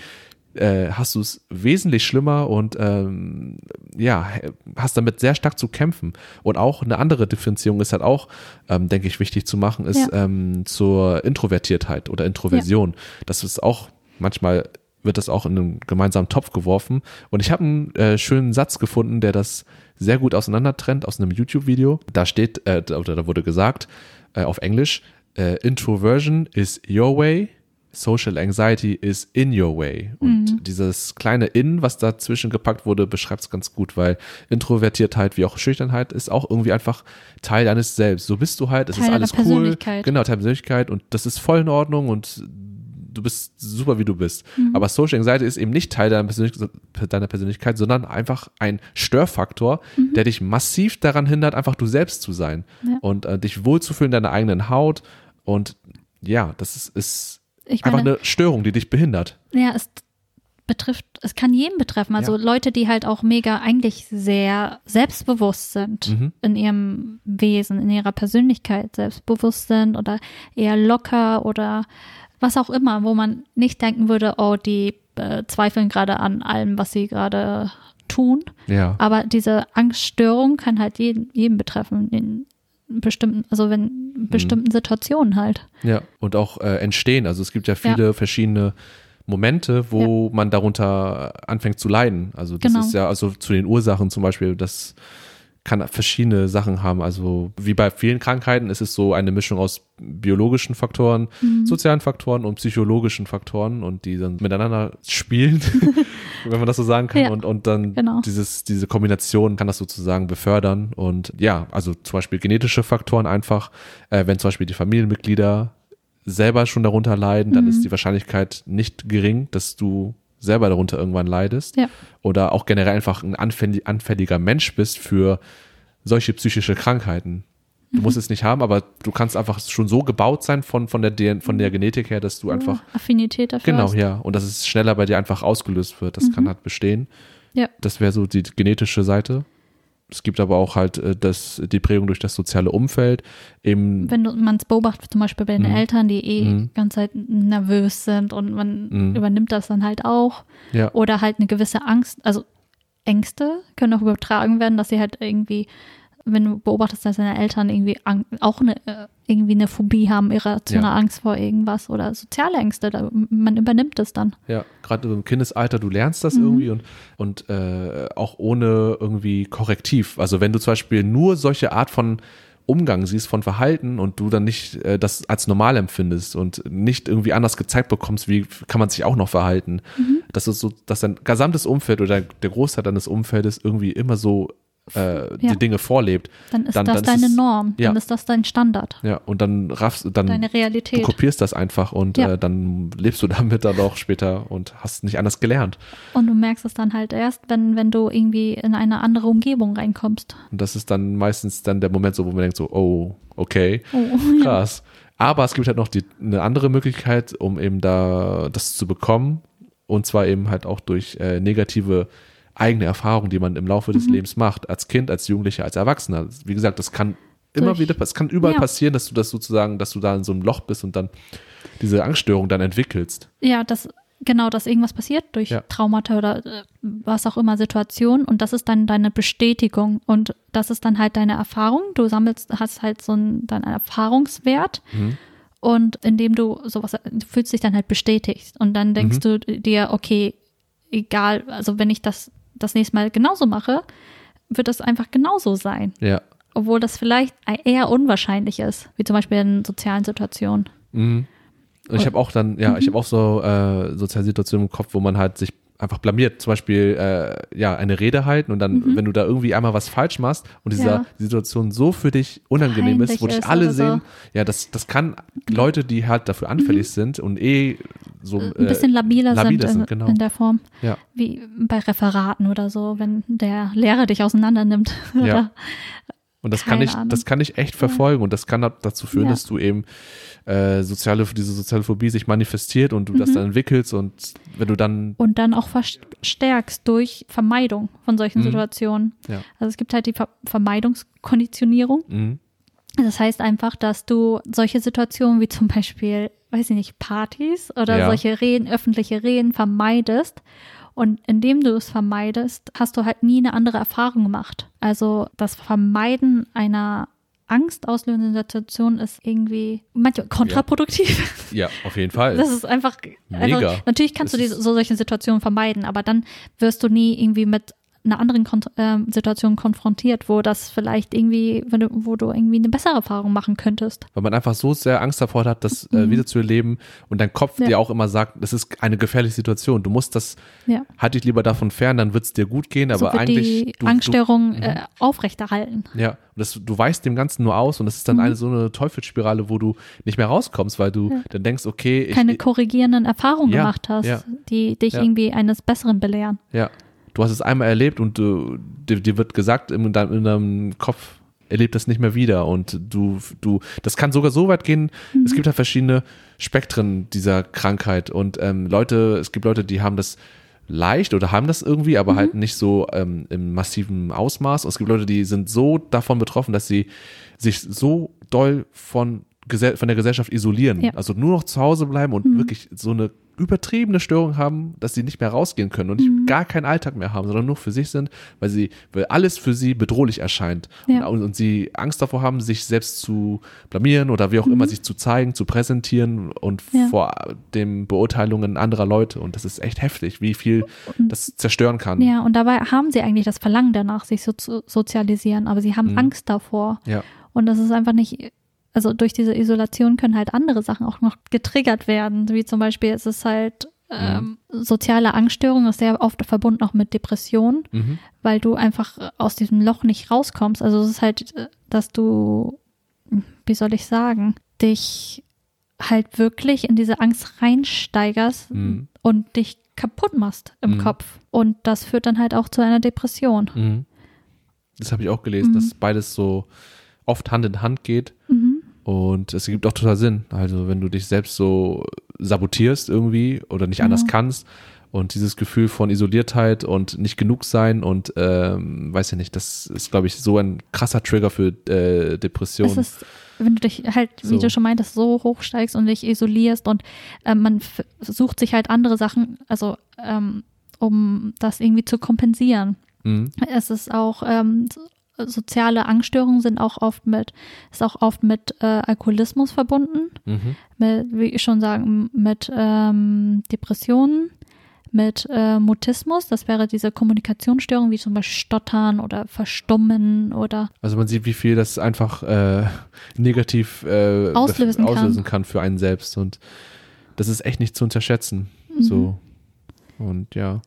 äh, hast du es wesentlich schlimmer und ähm, ja, hast damit sehr stark zu kämpfen. Und auch eine andere Differenzierung ist halt auch, ähm, denke ich, wichtig zu machen, ist ähm, zur Introvertiertheit oder Introversion. Das ist auch manchmal wird das auch in einen gemeinsamen Topf geworfen. Und ich habe einen äh, schönen Satz gefunden, der das sehr gut auseinandertrennt aus einem YouTube-Video. Da steht, äh, oder da wurde gesagt, äh, auf Englisch, äh, Introversion is your way, Social Anxiety is in your way. Und dieses kleine In, was dazwischen gepackt wurde, beschreibt es ganz gut, weil Introvertiertheit wie auch Schüchternheit ist auch irgendwie einfach Teil deines Selbst. So bist du halt, es Teil ist alles cool. Persönlichkeit. Genau, Teil Persönlichkeit und das ist voll in Ordnung und du bist super, wie du bist. Aber Social Anxiety ist eben nicht Teil deiner, Persönlich deiner Persönlichkeit, sondern einfach ein Störfaktor, der dich massiv daran hindert, einfach du selbst zu sein Ja. und äh, dich wohlzufühlen in deiner eigenen Haut. Und ja, das ist, ist Ich einfach meine, eine Störung, die dich behindert. ja, es betrifft, es kann jeden betreffen. Also Leute, die halt auch mega eigentlich sehr selbstbewusst sind Mhm. in ihrem Wesen, in ihrer Persönlichkeit selbstbewusst sind oder eher locker oder was auch immer, wo man nicht denken würde, oh, die äh, zweifeln gerade an allem, was sie gerade tun. Ja. Aber diese Angststörung kann halt jeden, jeden betreffen, bestimmten, also wenn Mhm. bestimmten Situationen halt. Ja, und auch äh, entstehen. Also es gibt ja viele verschiedene Momente, wo man darunter anfängt zu leiden. Also das Genau. ist ja, also zu den Ursachen zum Beispiel, das kann verschiedene Sachen haben. Also wie bei vielen Krankheiten ist es so eine Mischung aus biologischen Faktoren, Mhm. sozialen Faktoren und psychologischen Faktoren und die dann miteinander spielen, wenn man das so sagen kann. Ja, und, und dann genau. dieses, diese Kombination kann das sozusagen befördern. Und ja, also zum Beispiel genetische Faktoren einfach, äh, wenn zum Beispiel die Familienmitglieder selber schon darunter leiden, dann Mhm. ist die Wahrscheinlichkeit nicht gering, dass du selber darunter irgendwann leidest Ja. oder auch generell einfach ein anfälli- anfälliger Mensch bist für solche psychische Krankheiten. Du musst es nicht haben, aber du kannst einfach schon so gebaut sein von, von, der, DN von der Genetik her, dass du einfach, Affinität dafür genau, hast. ja, und dass es schneller bei dir einfach ausgelöst wird. Das kann halt bestehen. Ja. Das wäre so die genetische Seite. Es gibt aber auch halt äh, das, die Prägung durch das soziale Umfeld. Eben, Wenn man es beobachtet, zum Beispiel bei den Mhm. Eltern, die eh Mhm. die ganze Zeit nervös sind und man Mhm. übernimmt das dann halt auch. ja, Oder halt eine gewisse Angst, also Ängste können auch übertragen werden, dass sie halt irgendwie, wenn du beobachtest, dass deine Eltern irgendwie auch eine, äh, irgendwie eine Phobie haben, irrationale Ja. Angst vor irgendwas oder soziale Ängste, da, man übernimmt es dann. ja, gerade im Kindesalter, du lernst das Mhm. irgendwie und, und äh, auch ohne irgendwie Korrektiv. Also wenn du zum Beispiel nur solche Art von Umgang siehst, von Verhalten und du dann nicht äh, das als normal empfindest und nicht irgendwie anders gezeigt bekommst, wie kann man sich auch noch verhalten. Mhm. Das ist so, dass dein gesamtes Umfeld oder der Großteil deines Umfeldes irgendwie immer so äh, Ja. die Dinge vorlebt. Dann ist Dann- das dann ist deine es- Norm, ja. dann ist das dein Standard, Ja, und dann raffst dann deine du Realität. kopierst das einfach und Ja. äh, dann lebst du damit dann auch später und hast nicht anders gelernt. Und du merkst es dann halt erst, wenn, wenn du irgendwie in eine andere Umgebung reinkommst. Und das ist dann meistens dann der Moment so, wo man denkt so, oh, okay, Oh, krass. Aber es gibt halt noch die, eine andere Möglichkeit, um eben da das zu bekommen. Und zwar eben halt auch durch äh, negative eigene Erfahrungen, die man im Laufe Mhm. des Lebens macht, als Kind, als Jugendlicher, als Erwachsener. Wie gesagt, das kann immer Durch- wieder, es kann überall Ja. passieren, dass du das sozusagen, dass du da in so einem Loch bist und dann diese Angststörung dann entwickelst. Ja, das genau, dass irgendwas passiert durch Ja. Traumata oder äh, was auch immer Situation und das ist dann deine Bestätigung und das ist dann halt deine Erfahrung. Du sammelst, hast halt so einen, deinen Erfahrungswert Mhm. und indem du sowas, du fühlst dich dann halt bestätigt und dann denkst Mhm. du dir, okay, egal, also wenn ich das das nächste Mal genauso mache, wird das einfach genauso sein, Ja. obwohl das vielleicht eher unwahrscheinlich ist, wie zum Beispiel in sozialen Situationen. Mhm. Und ich habe auch dann, ja, ich habe auch so äh, soziale Situationen im Kopf, wo man halt sich einfach blamiert. Zum Beispiel, äh, ja, eine Rede halten und dann, wenn du da irgendwie einmal was falsch machst und diese Ja. Situation so für dich unangenehm ist, wo dich ist alle oder so. sehen, ja, das, das kann Leute, die halt dafür anfällig sind und eh so ein bisschen labiler, labiler sind, sind, in, genau. in der Form. ja, Wie bei Referaten oder so, wenn der Lehrer dich auseinander nimmt. Oder, Und das kann ich, Ahnung. das kann ich echt verfolgen und das kann da- dazu führen, Ja. dass du eben äh, soziale, diese soziale Phobie sich manifestiert und du das Mhm. dann entwickelst und wenn du dann, Und dann auch verstärkst durch Vermeidung von solchen Mhm. Situationen. ja, Also es gibt halt die Ver Vermeidungskonditionierung. mhm. Das heißt einfach, dass du solche Situationen wie zum Beispiel, weiß ich nicht, Partys oder Ja. solche Reden, öffentliche Reden vermeidest. Und indem du es vermeidest, hast du halt nie eine andere Erfahrung gemacht. Also das Vermeiden einer angstauslösenden Situation ist irgendwie manchmal kontraproduktiv. ja, auf jeden Fall. Das ist einfach, Mega. einfach natürlich kannst Es du diese, so solche Situationen vermeiden, aber dann wirst du nie irgendwie mit einer anderen Kon ähm, Situation konfrontiert, wo das vielleicht irgendwie, wenn du, wo du irgendwie eine bessere Erfahrung machen könntest. weil man einfach so sehr Angst davor hat, das äh, Mhm. wieder zu erleben und dein Kopf Ja. dir auch immer sagt, das ist eine gefährliche Situation. Du musst das, Ja. halt dich lieber davon fern, dann wird es dir gut gehen, so aber wird eigentlich die du, Angststörung Mhm. äh, aufrechterhalten. du, ja, und das, du weißt dem Ganzen nur aus und das ist dann Mhm. eine so eine Teufelsspirale, wo du nicht mehr rauskommst, weil du Ja. dann denkst, okay, ich, Keine korrigierenden Erfahrungen gemacht hast, die dich irgendwie eines Besseren belehren. ja, du hast es einmal erlebt und du, dir, dir wird gesagt in deinem, in deinem Kopf, erlebt das nicht mehr wieder und du, du, das kann sogar so weit gehen, Mhm. es gibt halt verschiedene Spektren dieser Krankheit und ähm, Leute, es gibt Leute, die haben das leicht oder haben das irgendwie, aber Mhm. halt nicht so ähm, im massiven Ausmaß. Und es gibt Leute, die sind so davon betroffen, dass sie sich so doll von, von der Gesellschaft isolieren. Ja. Also nur noch zu Hause bleiben und Mhm. wirklich so eine übertriebene Störung haben, dass sie nicht mehr rausgehen können und Mhm. gar keinen Alltag mehr haben, sondern nur für sich sind, weil sie, weil alles für sie bedrohlich erscheint. Ja. Und, und sie Angst davor haben, sich selbst zu blamieren oder wie auch immer sich zu zeigen, zu präsentieren und Mhm. Ja. vor den Beurteilungen anderer Leute. Und das ist echt heftig, wie viel das zerstören kann. Ja, und dabei haben sie eigentlich das Verlangen danach, sich so zu sozialisieren, aber sie haben Mhm. Angst davor. Ja. Und das ist einfach nicht, also durch diese Isolation können halt andere Sachen auch noch getriggert werden, wie zum Beispiel es ist halt ähm, soziale Angststörung ist sehr oft verbunden auch mit Depressionen, Mhm. weil du einfach aus diesem Loch nicht rauskommst. Also es ist halt, äh, dass du, wie soll ich sagen, dich halt wirklich in diese Angst reinsteigerst Mhm. und dich kaputt machst im Mhm. Kopf. Und das führt dann halt auch zu einer Depression. Mhm. Das habe ich auch gelesen, Mhm. dass beides so oft Hand in Hand geht. Mhm. Und es ergibt auch total Sinn. Also wenn du dich selbst so sabotierst irgendwie oder nicht anders Ja. kannst und dieses Gefühl von Isoliertheit und nicht genug sein und ähm, weiß ja nicht, das ist, glaube ich, so ein krasser Trigger für äh, Es Depressionen. ist, wenn du dich halt, wie So. du schon meintest, so hochsteigst und dich isolierst und ähm, man sucht sich halt andere Sachen, also ähm, um das irgendwie zu kompensieren. Mhm. Es ist auch ähm, soziale Angststörungen sind auch oft mit, ist auch oft mit äh, Alkoholismus verbunden, Mhm. mit, wie ich schon sagen, mit ähm, Depressionen, mit äh, Mutismus, das wäre diese Kommunikationsstörung wie zum Beispiel Stottern oder Verstummen oder Also man sieht, wie viel das einfach äh, negativ äh, Auslösen kann. auslösen kann für einen selbst. Und das ist echt nicht zu unterschätzen. Mhm. So. Und ja.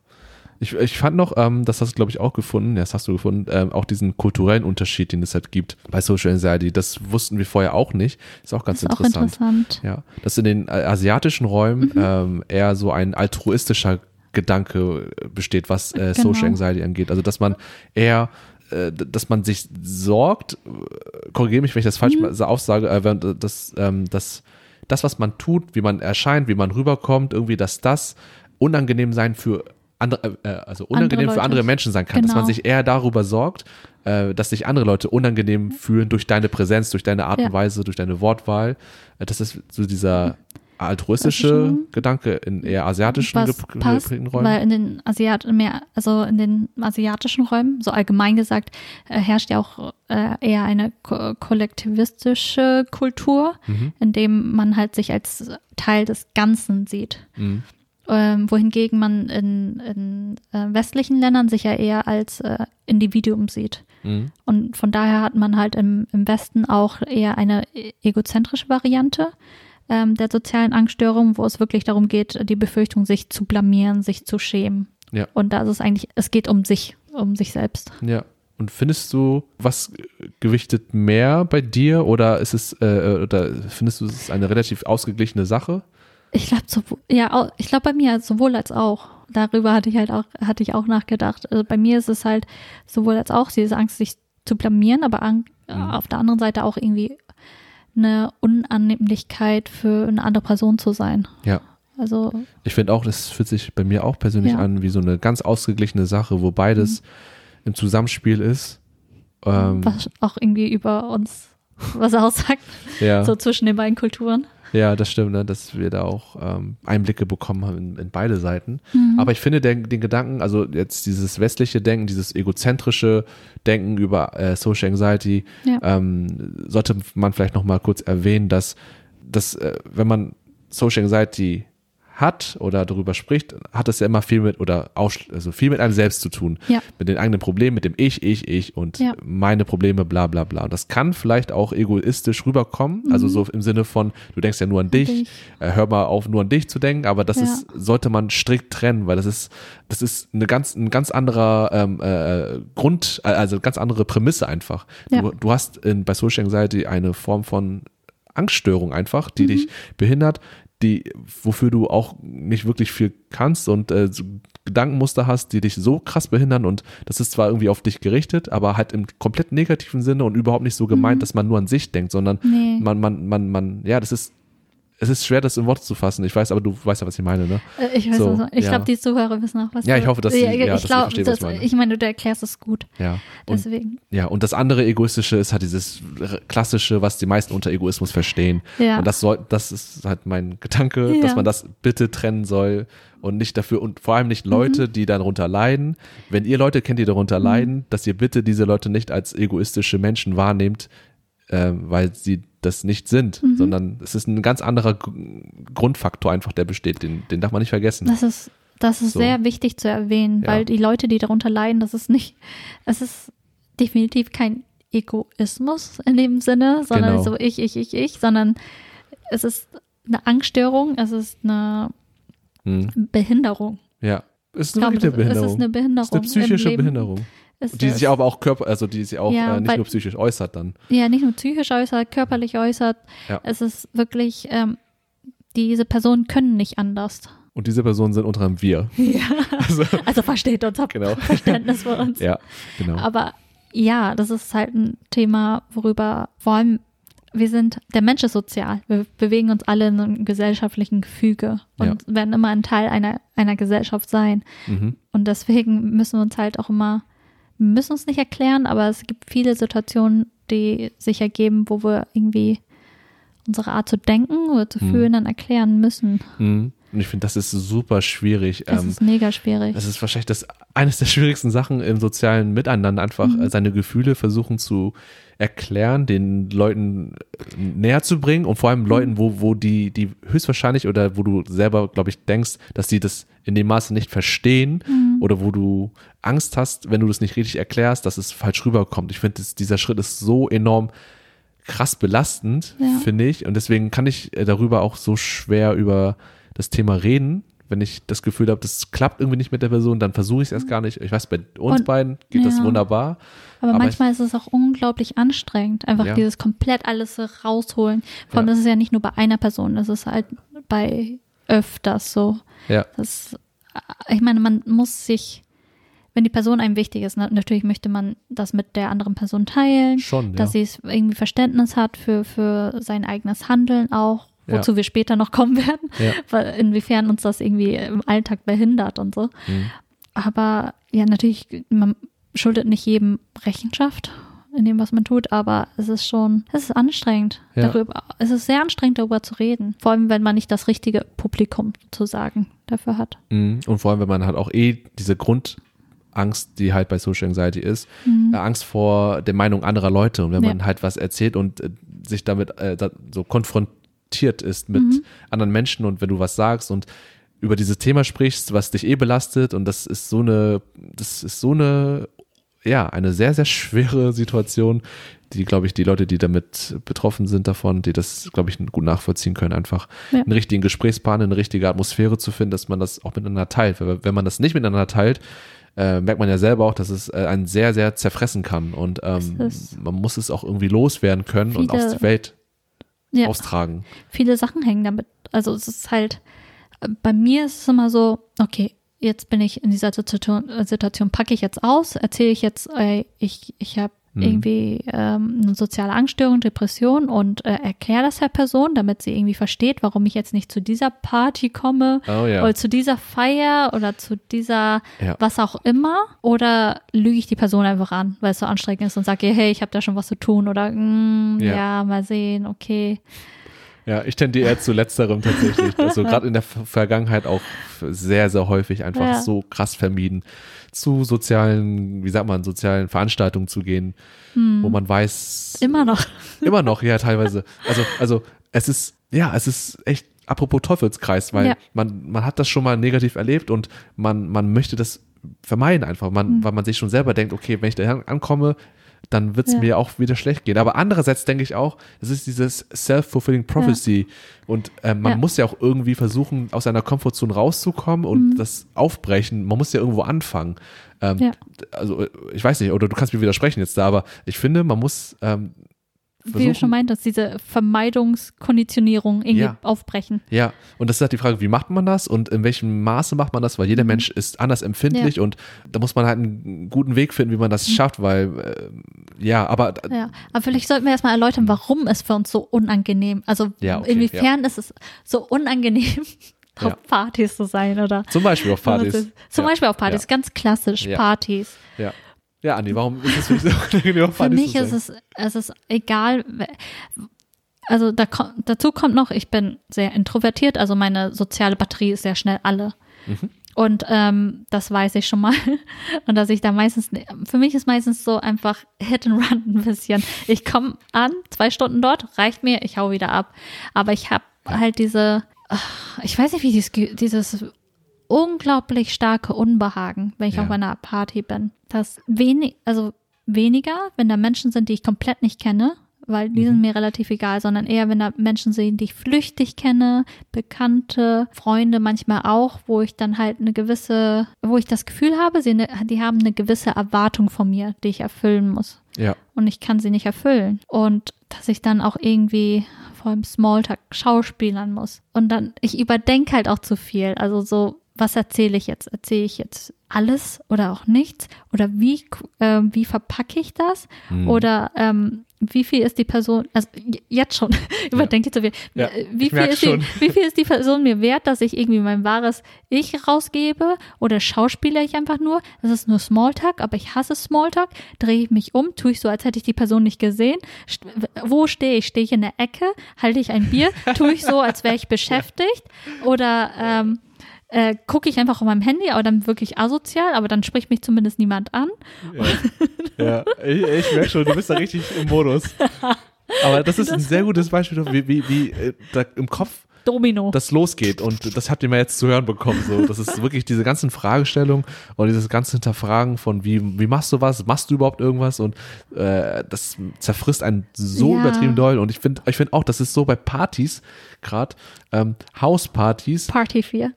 Ich, ich fand noch, ähm, das hast du, glaube ich, auch gefunden, ja, das hast du gefunden, ähm, auch diesen kulturellen Unterschied, den es halt gibt bei Social Anxiety. Das wussten wir vorher auch nicht. Ist auch ganz ist auch interessant. interessant. Ja, dass in den äh, asiatischen Räumen Mhm. ähm, eher so ein altruistischer Gedanke besteht, was äh, Genau. Social Anxiety angeht. Also dass man eher, äh, dass man sich sorgt, äh, korrigiere mich, wenn ich das falsch Mhm. äh, dass, ähm, dass das, was man tut, wie man erscheint, wie man rüberkommt, irgendwie, dass das unangenehm sein für andere, äh, also unangenehm für Leute. andere Menschen sein kann, dass man Genau. sich eher darüber sorgt, äh, dass sich andere Leute unangenehm fühlen durch deine Präsenz, durch deine Art Ja. und Weise, durch deine Wortwahl. Äh, das ist so dieser altruistische Gedanke in eher asiatischen was gep- passt, geprägten Räumen. weil in den Asiat mehr, also in den asiatischen Räumen, so allgemein gesagt, äh, herrscht ja auch äh, eher eine ko kollektivistische Kultur, Mhm. in dem man halt sich als Teil des Ganzen sieht. Mhm. Ähm, wohingegen man in, in äh, westlichen Ländern sich ja eher als äh, Individuum sieht. Mhm. Und von daher hat man halt im, im Westen auch eher eine e- egozentrische Variante ähm, der sozialen Angststörung, wo es wirklich darum geht, die Befürchtung, sich zu blamieren, sich zu schämen. Ja. Und da ist es eigentlich, es geht um sich, um sich selbst. Ja. Und findest du, was gewichtet mehr bei dir oder ist es, äh, oder findest du, es ist eine relativ ausgeglichene Sache? Ich glaube, ja, ich glaube bei mir sowohl als auch. Darüber hatte ich halt auch, hatte ich auch nachgedacht. Also bei mir ist es halt sowohl als auch diese Angst, sich zu blamieren, aber an, Mhm. auf der anderen Seite auch irgendwie eine Unannehmlichkeit für eine andere Person zu sein. Ja. Also Ich finde auch, das fühlt sich bei mir auch persönlich Ja. an wie so eine ganz ausgeglichene Sache, wo beides im Zusammenspiel ist. Ähm, was auch irgendwie über uns was aussagt, ja. so zwischen den beiden Kulturen. Ja, das stimmt, ne, dass wir da auch ähm, Einblicke bekommen haben in, in beide Seiten. Mhm. Aber ich finde den, den Gedanken, also jetzt dieses westliche Denken, dieses egozentrische Denken über äh, Social Anxiety, Ja. ähm, sollte man vielleicht noch mal kurz erwähnen, dass, dass äh, wenn man Social Anxiety hat oder darüber spricht, hat das ja immer viel mit oder aussch- also viel mit einem selbst zu tun. Ja. Mit den eigenen Problemen, mit dem Ich, ich, ich und Ja. meine Probleme, bla bla bla. Und das kann vielleicht auch egoistisch rüberkommen, also so im Sinne von, du denkst ja nur an dich, Mhm. dich. äh, hör mal auf, nur an dich zu denken, aber das Ja. ist, sollte man strikt trennen, weil das ist, das ist eine ganz, ein ganz anderer ähm, äh, Grund, äh, also ganz andere Prämisse einfach. Du, du hast in, bei Social Anxiety eine Form von Angststörung einfach, die Mhm. dich behindert, die, wofür du auch nicht wirklich viel kannst und äh, Gedankenmuster hast, die dich so krass behindern und das ist zwar irgendwie auf dich gerichtet, aber halt im komplett negativen Sinne und überhaupt nicht so gemeint, dass man nur an sich denkt, sondern Mhm. Nee. man, man, man, man, ja, das ist, es ist schwer, das in Worte zu fassen. Ich weiß, aber du weißt ja, was ich meine, ne? Äh, Ich weiß So, was, ich ja. glaube, die Zuhörer wissen auch, was Ja, ich hoffe, dass sie- ja, dass ich glaub, verstehen, was ich meine. Ich meine, du erklärst es gut. Ja. Und, Deswegen. ja, und das andere Egoistische ist halt dieses Klassische, was die meisten unter Egoismus verstehen. Ja. Und das soll, das ist halt mein Gedanke, Ja. dass man das bitte trennen soll und nicht dafür und vor allem nicht Mhm. Leute, die darunter leiden. Wenn ihr Leute kennt, die darunter leiden, dass ihr bitte diese Leute nicht als egoistische Menschen wahrnehmt, äh, weil sie das nicht sind, Mhm. sondern es ist ein ganz anderer G- Grundfaktor einfach, der besteht. Den, den darf man nicht vergessen. Das ist, das ist So. sehr wichtig zu erwähnen, Ja. weil die Leute, die darunter leiden, das ist nicht, es ist definitiv kein Egoismus in dem Sinne, sondern Genau. so ich, ich, ich, ich, sondern es ist eine Angststörung, es ist eine Hm. Behinderung. Ja. Es ist wirklich eine Behinderung. Es ist eine Behinderung. Es ist eine psychische. Behinderung. Ist Die es. sich aber auch Körper, also die sich auch Ja, äh, nicht weil- nur psychisch äußert dann. ja, nicht nur psychisch äußert, körperlich äußert. Ja. Es ist wirklich, ähm, diese Personen können nicht anders. Und diese Personen sind unter anderem wir. Ja. Also, also versteht uns, habt Genau. Verständnis für uns. Ja, genau. Aber ja, das ist halt ein Thema, worüber vor allem wir sind, der Mensch ist sozial. Wir bewegen uns alle in einem gesellschaftlichen Gefüge und werden immer ein Teil einer, einer Gesellschaft sein. mhm. Und deswegen müssen wir uns halt auch immer, müssen uns nicht erklären, aber es gibt viele Situationen, die sich ergeben, wo wir irgendwie unsere Art zu denken oder zu Mhm. fühlen dann erklären müssen. Mhm. Und ich finde, das ist super schwierig. Das Ähm, ist mega schwierig. Es ist wahrscheinlich das eines der schwierigsten Sachen im sozialen Miteinander, einfach Mhm. seine Gefühle versuchen zu erklären, den Leuten äh, näher zu bringen und vor allem. Leuten, wo, wo die, die höchstwahrscheinlich oder wo du selber, glaube ich, denkst, dass sie das in dem Maße nicht verstehen Mhm. oder wo du Angst hast, wenn du das nicht richtig erklärst, dass es falsch rüberkommt. Ich finde, dieser Schritt ist so enorm krass belastend, Ja. finde ich. Und deswegen kann ich äh, darüber auch so schwer über das Thema reden. Wenn ich das Gefühl habe, das klappt irgendwie nicht mit der Person, dann versuche ich es erst gar nicht. Ich weiß, bei uns Und- beiden geht das ja. wunderbar. Aber, Aber manchmal ist es auch unglaublich anstrengend, einfach Ja. dieses komplett alles rausholen. Vor allem, Ja. das ist ja nicht nur bei einer Person, das ist halt bei öfters so. Ja, Das, ich meine, man muss sich, wenn die Person einem wichtig ist, na- natürlich möchte man das mit der anderen Person teilen, schon. dass ja. sie es irgendwie Verständnis hat für, für sein eigenes Handeln auch, Ja. wozu wir später noch kommen werden, Ja. weil inwiefern uns das irgendwie im Alltag behindert und so. Mhm. Aber ja, natürlich, man schuldet nicht jedem Rechenschaft in dem, was man tut, aber es ist schon, es ist anstrengend, Ja. darüber, es ist sehr anstrengend, darüber zu reden. Vor allem, wenn man nicht das richtige Publikum zu sagen dafür hat. Mhm. Und vor allem, wenn man halt auch eh diese Grundangst, die halt bei Social Anxiety ist, Mhm. äh, Angst vor der Meinung anderer Leute. Und wenn Ja. man halt was erzählt und äh, sich damit äh, so konfrontiert ist mit Mhm. anderen Menschen und wenn du was sagst und über dieses Thema sprichst, was dich eh belastet und das ist so eine, das ist so eine, ja, eine sehr, sehr schwere Situation, die, glaube ich, die Leute, die damit betroffen sind davon, die das, glaube ich, gut nachvollziehen können, einfach Ja. einen richtigen Gesprächspartner, eine richtige Atmosphäre zu finden, dass man das auch miteinander teilt. Weil, wenn man das nicht miteinander teilt, äh, merkt man ja selber auch, dass es äh, einen sehr, sehr zerfressen kann und ähm, man muss es auch irgendwie loswerden können und aus der Welt Ja. austragen. viele Sachen hängen damit. Also es ist halt, äh, bei mir ist es immer so, okay, jetzt bin ich in dieser Situation, äh, Situation packe ich jetzt aus, erzähle ich jetzt, ey, ich, ich habe Mhm. irgendwie ähm, eine soziale Angststörung, Depression und äh, erkläre das der Person, damit sie irgendwie versteht, warum ich jetzt nicht zu dieser Party komme Oh ja. oder zu dieser Feier oder zu dieser Ja. was auch immer oder lüge ich die Person einfach an, weil es so anstrengend ist und sage, ihr, hey, ich habe da schon was zu tun oder mm, Ja. ja. mal sehen, okay. Ja, ich tendiere eher zu letzterem tatsächlich. Also gerade in der Ver- Vergangenheit auch sehr, sehr häufig einfach Ja. so krass vermieden, zu sozialen, wie sagt man, sozialen Veranstaltungen zu gehen, wo man weiß, Hm. Immer noch. immer noch, ja, teilweise. Also, also es ist, ja, es ist echt, apropos Teufelskreis, weil Ja. man, man hat das schon mal negativ erlebt und man, man möchte das vermeiden einfach, man, Hm. weil man sich schon selber denkt, okay, wenn ich da ankomme, dann wird es Ja. mir auch wieder schlecht gehen. Aber andererseits denke ich auch, es ist dieses self-fulfilling prophecy und äh, man Ja. muss ja auch irgendwie versuchen, aus seiner Komfortzone rauszukommen und das aufbrechen. Man muss ja irgendwo anfangen. Ähm, Mhm. Ja. Also äh, ich weiß nicht, oder du kannst mir widersprechen jetzt da, aber ich finde, man muss ähm, Wie du versuchen- schon meintest, diese Vermeidungskonditionierung irgendwie Ja. aufbrechen. Ja, und das ist halt die Frage, wie macht man das und in welchem Maße macht man das, weil jeder Mensch ist anders empfindlich und da muss man halt einen guten Weg finden, wie man das schafft, weil äh, ja, aber Ja, aber vielleicht sollten wir erstmal erläutern, warum es für uns so unangenehm, also Ja, okay, inwiefern ist es so unangenehm, auf Ja. Partys zu sein oder zum Beispiel auf Partys. Zum ja. Beispiel auf Partys, ganz klassisch Ja. Partys. Ja. Ja, Andi, warum ist es für dich so unangenehm Für mich ist es, es ist egal. Also da, dazu kommt noch, ich bin sehr introvertiert, also meine soziale Batterie ist sehr schnell alle. Mhm. Und ähm, das weiß ich schon mal. Und dass ich da meistens, für mich ist meistens so einfach Hit and Run ein bisschen. Ich komme an, zwei Stunden dort, reicht mir, ich hau wieder ab. Aber ich habe halt diese, ich weiß nicht, wie dieses, dieses unglaublich starke Unbehagen, wenn ich Ja. auf einer Party bin. Das wenig, also weniger, wenn da Menschen sind, die ich komplett nicht kenne, weil die Mhm. sind mir relativ egal, sondern eher, wenn da Menschen sind, die ich flüchtig kenne, Bekannte, Freunde manchmal auch, wo ich dann halt eine gewisse, wo ich das Gefühl habe, sie ne, die haben eine gewisse Erwartung von mir, die ich erfüllen muss Ja, und ich kann sie nicht erfüllen. Und dass ich dann auch irgendwie vor allem Smalltalk schauspielern muss. Und dann, ich überdenke halt auch zu viel. Also so, was erzähle ich jetzt? Erzähle ich jetzt alles oder auch nichts? Oder wie, äh, wie verpacke ich das? Hm. Oder ähm, wie viel ist die Person, also jetzt schon, überdenke ich zu viel. Ja, Äh, wie, viel ist die, wie viel ist die Person mir wert, dass ich irgendwie mein wahres Ich rausgebe? Oder schauspiele ich einfach nur? Das ist nur Smalltalk, aber ich hasse Smalltalk. Drehe ich mich um, tue ich so, als hätte ich die Person nicht gesehen. St wo stehe ich? Stehe ich in der Ecke? Halte ich ein Bier? Tue ich so, als wäre ich beschäftigt? Oder ähm, äh, gucke ich einfach auf meinem Handy, aber dann wirklich asozial, aber dann spricht mich zumindest niemand an. Ja, ich, ich merke schon, du bist da richtig im Modus. Aber das ist ein sehr gutes Beispiel, wie, wie, wie äh, da im Kopf Domino. das losgeht. Und das habt ihr mal jetzt zu hören bekommen. So, das ist wirklich diese ganzen Fragestellungen und dieses ganze Hinterfragen von wie, wie machst du was? Machst du überhaupt irgendwas? Und äh, das zerfrisst einen so Ja. übertrieben doll. Und ich finde ich finde auch, das ist so bei Partys, gerade ähm, Hauspartys, Party 4.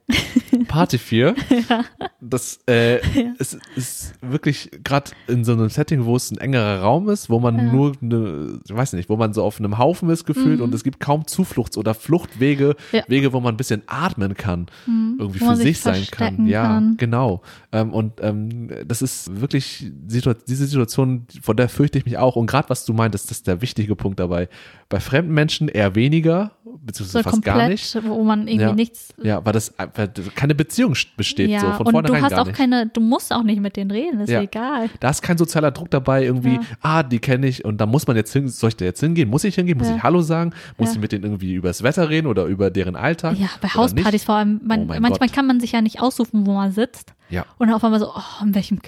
Party 4, das äh, es ist wirklich gerade in so einem Setting, wo es ein engerer Raum ist, wo man Ja. nur eine, ich weiß nicht, wo man so auf einem Haufen ist gefühlt und es gibt kaum Zufluchts- oder Fluchtwege, Mhm. Ja. Wege, wo man ein bisschen atmen kann, irgendwie Wo für sich sich sein kann. Ja, kann. genau. Ähm, und ähm, das ist wirklich Situa diese Situation, vor der fürchte ich mich auch. Und gerade was du meintest, das ist der wichtige Punkt dabei. Bei fremden Menschen eher weniger, beziehungsweise So fast komplett, gar nicht. wo man irgendwie Ja. nichts. Ja, weil das einfach keine Beziehung besteht, ja, so von und du vornherein hast gar auch nicht. keine, du musst auch nicht mit denen reden, ist Ja. egal. Da ist kein sozialer Druck dabei, irgendwie, Ja. ah, die kenne ich und da muss man jetzt hin, soll ich da jetzt hingehen? Muss ich hingehen? Muss ich Hallo sagen? Muss ich mit denen irgendwie über das Wetter reden oder über deren Alltag? Ja, bei Hauspartys nicht? vor allem, man, Oh manchmal Gott. kann man sich ja nicht aussuchen, wo man sitzt. Ja. Und auf einmal so, oh, in welchem,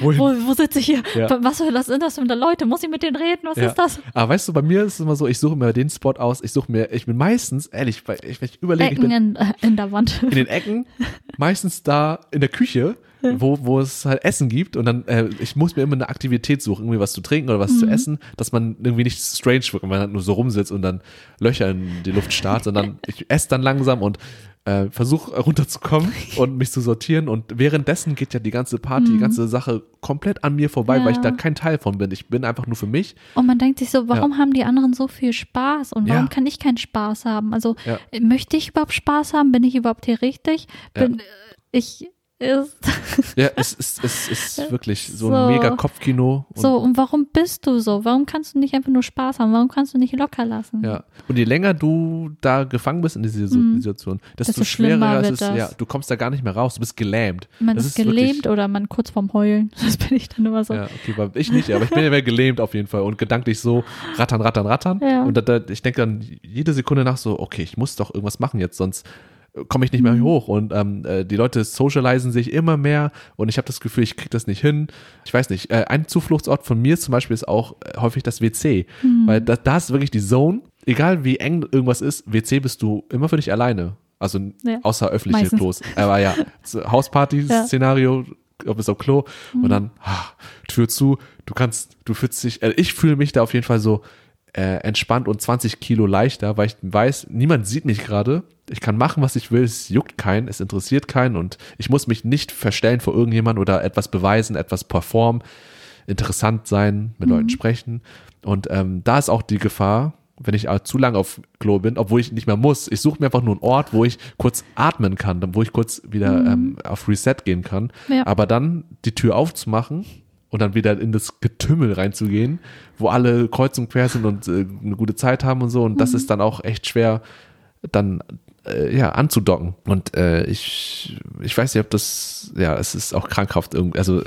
Wohin? wo, wo sitze ich hier? Ja. Was das, sind das für Leute? Muss ich mit denen reden? Was Ja. ist das? Aber weißt du, bei mir ist es immer so, ich suche mir den Spot aus, ich suche mir, ich bin meistens, ehrlich, weil ich, wenn ich überlege, ich Ecken bin in, äh, in der Wand. in den Ecken, meistens da in der Küche, wo, wo es halt Essen gibt und dann, äh, ich muss mir immer eine Aktivität suchen, irgendwie was zu trinken oder was Mhm. zu essen, dass man irgendwie nicht strange wirkt, wenn man halt nur so rumsitzt und dann Löcher in die Luft starrt, sondern ich esse dann langsam und äh, versuche runterzukommen und mich zu sortieren und währenddessen geht ja die ganze Party, die ganze Sache komplett an mir vorbei, Mhm. Ja. weil ich da kein Teil von bin. Ich bin einfach nur für mich. Und man denkt sich so, warum haben die anderen so viel Spaß und warum Ja. kann ich keinen Spaß haben? Also Ja. äh, möchte ich überhaupt Spaß haben? Bin ich überhaupt hier richtig? Bin äh, ich ist Ja, es ist, es ist wirklich so, So. ein mega Kopfkino. Und, so und warum bist du so? Warum kannst du nicht einfach nur Spaß haben? Warum kannst du nicht locker lassen? Ja. Und je länger du da gefangen bist in dieser Mhm. Situation, desto, Desto schwerer ist wird es. das. Ja, du kommst da gar nicht mehr raus, du bist gelähmt. Man das ist ist gelähmt oder man kurz vorm Heulen. Das bin ich dann immer so. Ja, okay, ich nicht, aber ich bin ja mehr gelähmt auf jeden Fall und gedanklich so rattern, rattern, rattern. Ja. Und da, da, ich denke dann jede Sekunde nach so, okay, ich muss doch irgendwas machen jetzt, sonst komme ich nicht mehr Mhm. hoch. Und ähm, äh, die Leute socialisen sich immer mehr und ich habe das Gefühl, ich kriege das nicht hin. Ich weiß nicht, äh, ein Zufluchtsort von mir zum Beispiel ist auch äh, häufig das WC, Mhm. weil da, da ist wirklich die Zone, egal wie eng irgendwas ist, WC bist du immer für dich alleine. Also Ja. außer öffentliche Meistens. Klos. Aber ja, so Ja. Mhm. Hausparty-Szenario, ob es auf Klo und dann ah, Tür zu, du kannst, du fühlst dich, äh, ich fühle mich da auf jeden Fall so äh, entspannt und 20 Kilo leichter, weil ich weiß, niemand sieht mich gerade. Ich kann machen, was ich will, es juckt keinen, es interessiert keinen und ich muss mich nicht verstellen vor irgendjemand oder etwas beweisen, etwas performen, interessant sein, mit Leuten sprechen. Und ähm, da ist auch die Gefahr, wenn ich zu lange auf Klo bin, obwohl ich nicht mehr muss. Ich suche mir einfach nur einen Ort, wo ich kurz atmen kann, wo ich kurz wieder ähm, auf Reset gehen kann. Ja. Aber dann die Tür aufzumachen und dann wieder in das Getümmel reinzugehen, wo alle kreuz und quer sind und äh, eine gute Zeit haben und so. Und das ist dann auch echt schwer, dann äh, ja anzudocken. Und äh, ich, ich weiß nicht, ob das, ja, es ist auch krankhaft irgendwie, also äh,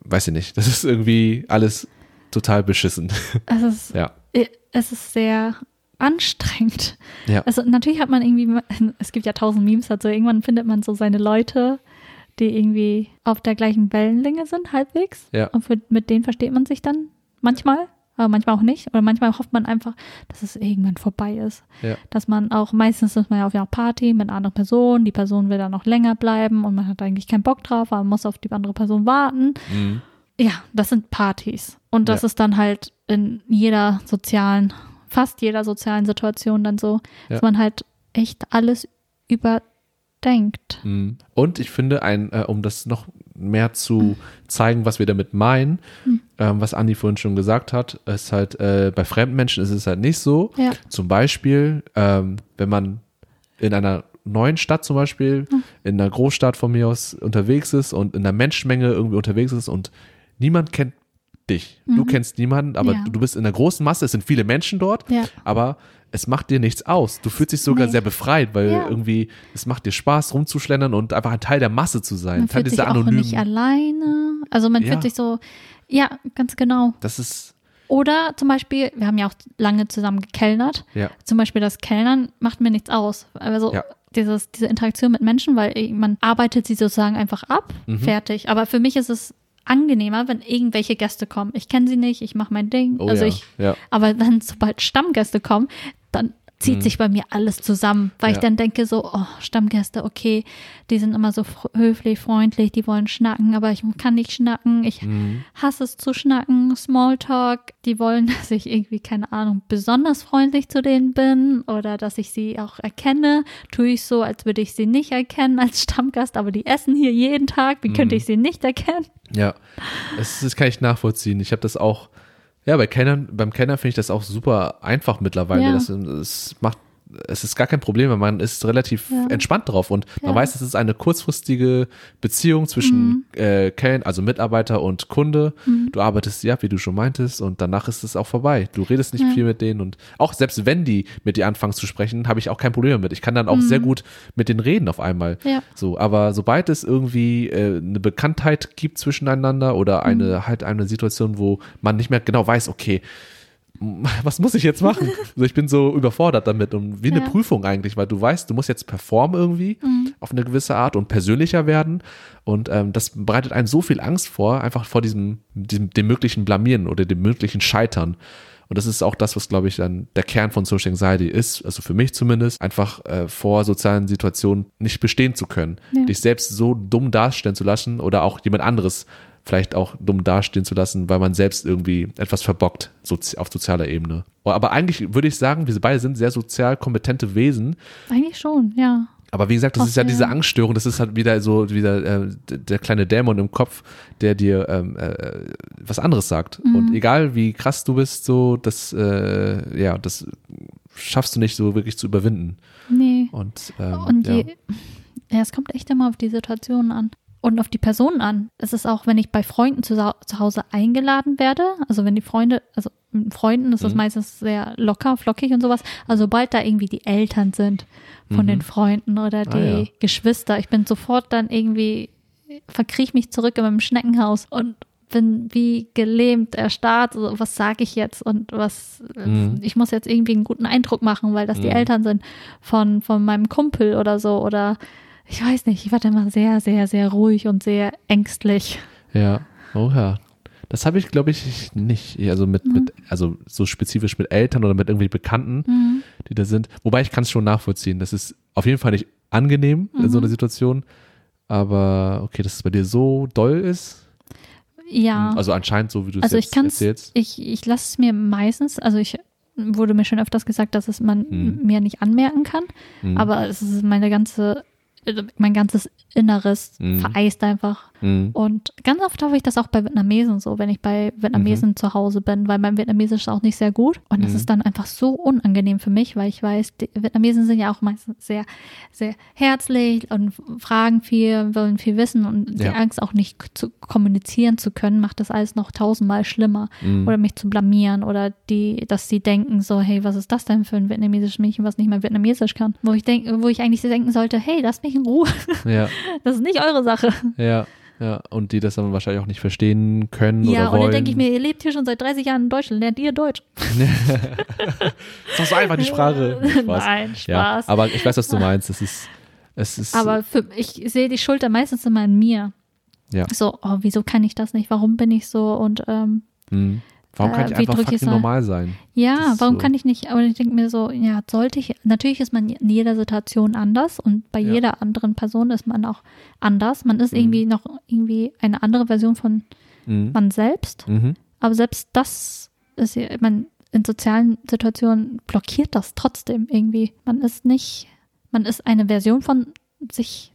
weiß ich nicht. Das ist irgendwie alles total beschissen. Es ist, ja. es ist sehr anstrengend. Ja. Also natürlich hat man irgendwie, es gibt ja tausend Memes dazu, irgendwann findet man so seine Leute, die irgendwie auf der gleichen Wellenlänge sind, halbwegs. Ja. Und für, mit denen versteht man sich dann manchmal, aber manchmal auch nicht. Oder manchmal hofft man einfach, dass es irgendwann vorbei ist. Ja. Dass man auch, meistens ist man ja auf einer Party mit einer anderen Person, die Person will dann noch länger bleiben und man hat eigentlich keinen Bock drauf, aber man muss auf die andere Person warten. Mhm. Ja, das sind Partys. Und das Ja. ist dann halt in jeder sozialen, fast jeder sozialen Situation dann so, dass man halt echt alles überdenkt. Mhm. Und ich finde, ein, äh, um das noch mehr zu zeigen, was wir damit meinen. Hm. Ähm, was Andi vorhin schon gesagt hat, ist halt, äh, bei fremden Menschen ist es halt nicht so. Ja. Zum Beispiel, ähm, wenn man in einer neuen Stadt zum Beispiel, Hm. in einer Großstadt von mir aus unterwegs ist und in einer Menschenmenge irgendwie unterwegs ist und niemand kennt dich. Du kennst niemanden, aber Mhm. Ja. du bist in einer großen Masse, es sind viele Menschen dort, Ja. aber es macht dir nichts aus. Du fühlst dich sogar Nee. sehr befreit, weil Ja. irgendwie es macht dir Spaß rumzuschlendern und einfach ein Teil der Masse zu sein, Man Teil fühlt sich dieser auch anonymen. nicht alleine. Also man Ja. fühlt sich so, ja, ganz genau. Das ist Oder zum Beispiel, wir haben ja auch lange zusammen gekellnert. ja, Zum Beispiel das Kellnern macht mir nichts aus. Also Ja. dieses, diese Interaktion mit Menschen, weil man arbeitet sie sozusagen einfach ab, Mhm. fertig. Aber für mich ist es angenehmer, wenn irgendwelche Gäste kommen. Ich kenne sie nicht, ich mache mein Ding. oh also ja, ich, ja. aber wenn sobald Stammgäste kommen, dann zieht Mhm. sich bei mir alles zusammen, weil ich Ja. dann denke so, oh, Stammgäste, okay, die sind immer so höflich, freundlich, die wollen schnacken, aber ich kann nicht schnacken, ich Mhm. hasse es zu schnacken, Smalltalk, die wollen, dass ich irgendwie, keine Ahnung, besonders freundlich zu denen bin oder dass ich sie auch erkenne, tue ich so, als würde ich sie nicht erkennen als Stammgast, aber die essen hier jeden Tag, wie könnte Mhm. ich sie nicht erkennen? Ja, das, das kann ich nachvollziehen. Ich habe das auch, ja, bei Kennern, beim Kenner finde ich das auch super einfach mittlerweile. Ja. Das, es macht, es ist gar kein Problem, weil man ist relativ Ja. entspannt drauf und man Ja. weiß, es ist eine kurzfristige Beziehung zwischen äh, Kelln, also Mitarbeiter und Kunde. Du arbeitest ab, wie du schon meintest, und danach ist es auch vorbei. Du redest nicht Ja. viel mit denen und auch selbst wenn die mit dir anfangen zu sprechen, habe ich auch kein Problem damit. Ich kann dann auch sehr gut mit denen reden auf einmal. Ja. So, aber sobald es irgendwie äh, eine Bekanntheit gibt zwischeneinander oder eine halt eine Situation, wo man nicht mehr genau weiß, okay, was muss ich jetzt machen? also ich bin so überfordert damit und wie eine Ja. Prüfung eigentlich, weil du weißt, du musst jetzt performen irgendwie auf eine gewisse Art und persönlicher werden und ähm, das bereitet einem so viel Angst vor, einfach vor diesem, diesem dem möglichen Blamieren oder dem möglichen Scheitern. Und das ist auch das, was, glaube ich, dann der Kern von Social Anxiety ist, also für mich zumindest, einfach äh, vor sozialen Situationen nicht bestehen zu können. Ja. Dich selbst so dumm darstellen zu lassen oder auch jemand anderes vielleicht auch dumm dastehen zu lassen, weil man selbst irgendwie etwas verbockt sozi auf sozialer Ebene. Aber eigentlich würde ich sagen, wir beide sind sehr sozial kompetente Wesen. Eigentlich schon, ja. Aber wie gesagt, das Ach, ist ja ja. diese Angststörung, das ist halt wieder so, wieder äh, der kleine Dämon im Kopf, der dir ähm, äh, was anderes sagt. Mhm. Und egal wie krass du bist, so, das, äh, ja, das schaffst du nicht so wirklich zu überwinden. Nee. Und, ähm, Und ja. die, ja, es kommt echt immer auf die Situation an. Und auf die Person an. Es ist auch, wenn ich bei Freunden zu, zu Hause eingeladen werde, also wenn die Freunde, also mit Freunden ist das Mhm. meistens sehr locker, flockig und sowas. Also sobald da irgendwie die Eltern sind von Mhm. den Freunden oder die Ah, ja. Geschwister, ich bin sofort dann irgendwie, verkriech mich zurück in meinem Schneckenhaus und bin wie gelähmt, erstarrt, so, was sage ich jetzt und was, Mhm. ich muss jetzt irgendwie einen guten Eindruck machen, weil das die Mhm. Eltern sind von, von meinem Kumpel oder so oder ich weiß nicht, ich war da immer sehr, sehr, sehr ruhig und sehr ängstlich. Ja, oh ja. Das habe ich, glaube ich, nicht. Also mit, Mhm. mit, also so spezifisch mit Eltern oder mit irgendwie Bekannten, die da sind. Wobei ich kann es schon nachvollziehen. Das ist auf jeden Fall nicht angenehm in so Mhm. einer Situation. Aber okay, dass es bei dir so doll ist. Ja, Also anscheinend so, wie du es also ich jetzt kann es, erzählst. ich, ich lasse es mir meistens, also ich wurde mir schon öfters gesagt, dass es man Mhm. mir nicht anmerken kann, Mhm. aber es ist meine ganze, also mein ganzes Inneres Mhm. vereist einfach. Mhm. Und ganz oft habe ich das auch bei Vietnamesen so, wenn ich bei Vietnamesen zu Hause bin, weil mein Vietnamesisch ist auch nicht sehr gut. Und das Mhm. ist dann einfach so unangenehm für mich, weil ich weiß, die Vietnamesen sind ja auch meistens sehr, sehr herzlich und fragen viel, wollen viel wissen und die Ja. Angst auch nicht zu kommunizieren zu können, macht das alles noch tausendmal schlimmer. Mhm. Oder mich zu blamieren oder die, dass sie denken so, hey, was ist das denn für ein vietnamesisches Mädchen, was nicht mal Vietnamesisch kann? Wo ich denke, wo ich eigentlich denken sollte, hey, lasst mich in Ruhe. Ja, Das ist nicht eure Sache. ja, ja. Und die das dann wahrscheinlich auch nicht verstehen können Ja, oder und wollen. dann denke ich mir, ihr lebt hier schon seit 30 Jahren in Deutschland, lernt ihr Deutsch? das ist einfach die Sprache. Spaß. Nein, Ja, Spaß. aber ich weiß, was du meinst. Es ist, es ist, Aber für, ich sehe die Schuld dann meistens immer in mir. Ja. So, oh, wieso kann ich das nicht? Warum bin ich so? Und ähm, Hm. Warum kann Äh, ich wie einfach fucking mal? normal sein? ja, Das warum so. kann ich nicht? Aber ich denke mir so, ja, sollte ich, natürlich ist man in jeder Situation anders und bei Ja. jeder anderen Person ist man auch anders. Man ist Mhm. irgendwie noch irgendwie eine andere Version von Mhm. man selbst. Mhm. Aber selbst das ist ja, man in sozialen Situationen blockiert das trotzdem irgendwie. Man ist nicht, man ist eine Version von sich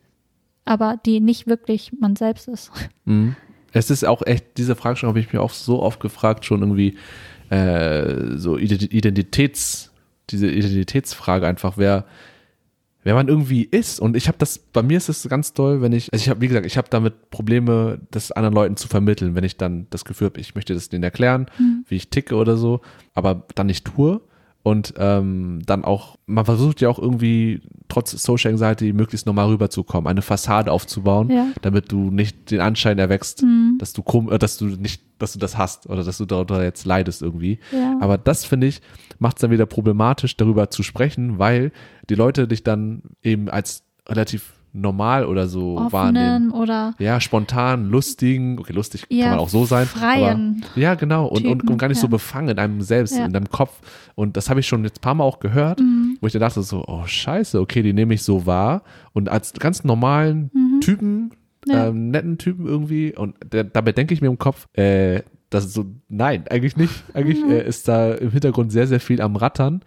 aber die nicht wirklich man selbst ist. Mhm. Es ist auch echt, diese Frage schon habe ich mir auch so oft gefragt, schon irgendwie äh, so Identitäts, diese Identitätsfrage einfach, wer, wer man irgendwie ist. Und ich habe das, bei mir ist es ganz toll, wenn ich, also ich habe, wie gesagt, ich habe damit Probleme, das anderen Leuten zu vermitteln, wenn ich dann das Gefühl habe, ich möchte das denen erklären, mhm. wie ich ticke oder so, aber dann nicht tue und ähm, dann auch, man versucht ja auch irgendwie trotz Social Anxiety möglichst normal rüberzukommen, eine Fassade aufzubauen, ja. damit du nicht den Anschein erwächst, mhm. dass du äh, dass du nicht, dass du das hast oder dass du darunter jetzt leidest irgendwie. Ja. Aber das finde ich macht es dann wieder problematisch, darüber zu sprechen, weil die Leute dich dann eben als relativ normal oder so Offenen wahrnehmen. oder ja, spontan, lustigen, okay, lustig ja, kann man auch so sein. Freien aber, ja, genau. Und, und, und, gar nicht ja. so befangen in einem selbst, ja. in deinem Kopf. Und das habe ich schon jetzt ein paar Mal auch gehört, mhm. wo ich dann dachte so, oh scheiße, okay, die nehme ich so wahr. Und als ganz normalen mhm. Typen, ähm, netten Typen irgendwie. Und der, dabei denke ich mir im Kopf, äh, das ist so, nein, eigentlich nicht. Eigentlich mhm. äh, ist da im Hintergrund sehr, sehr viel am Rattern.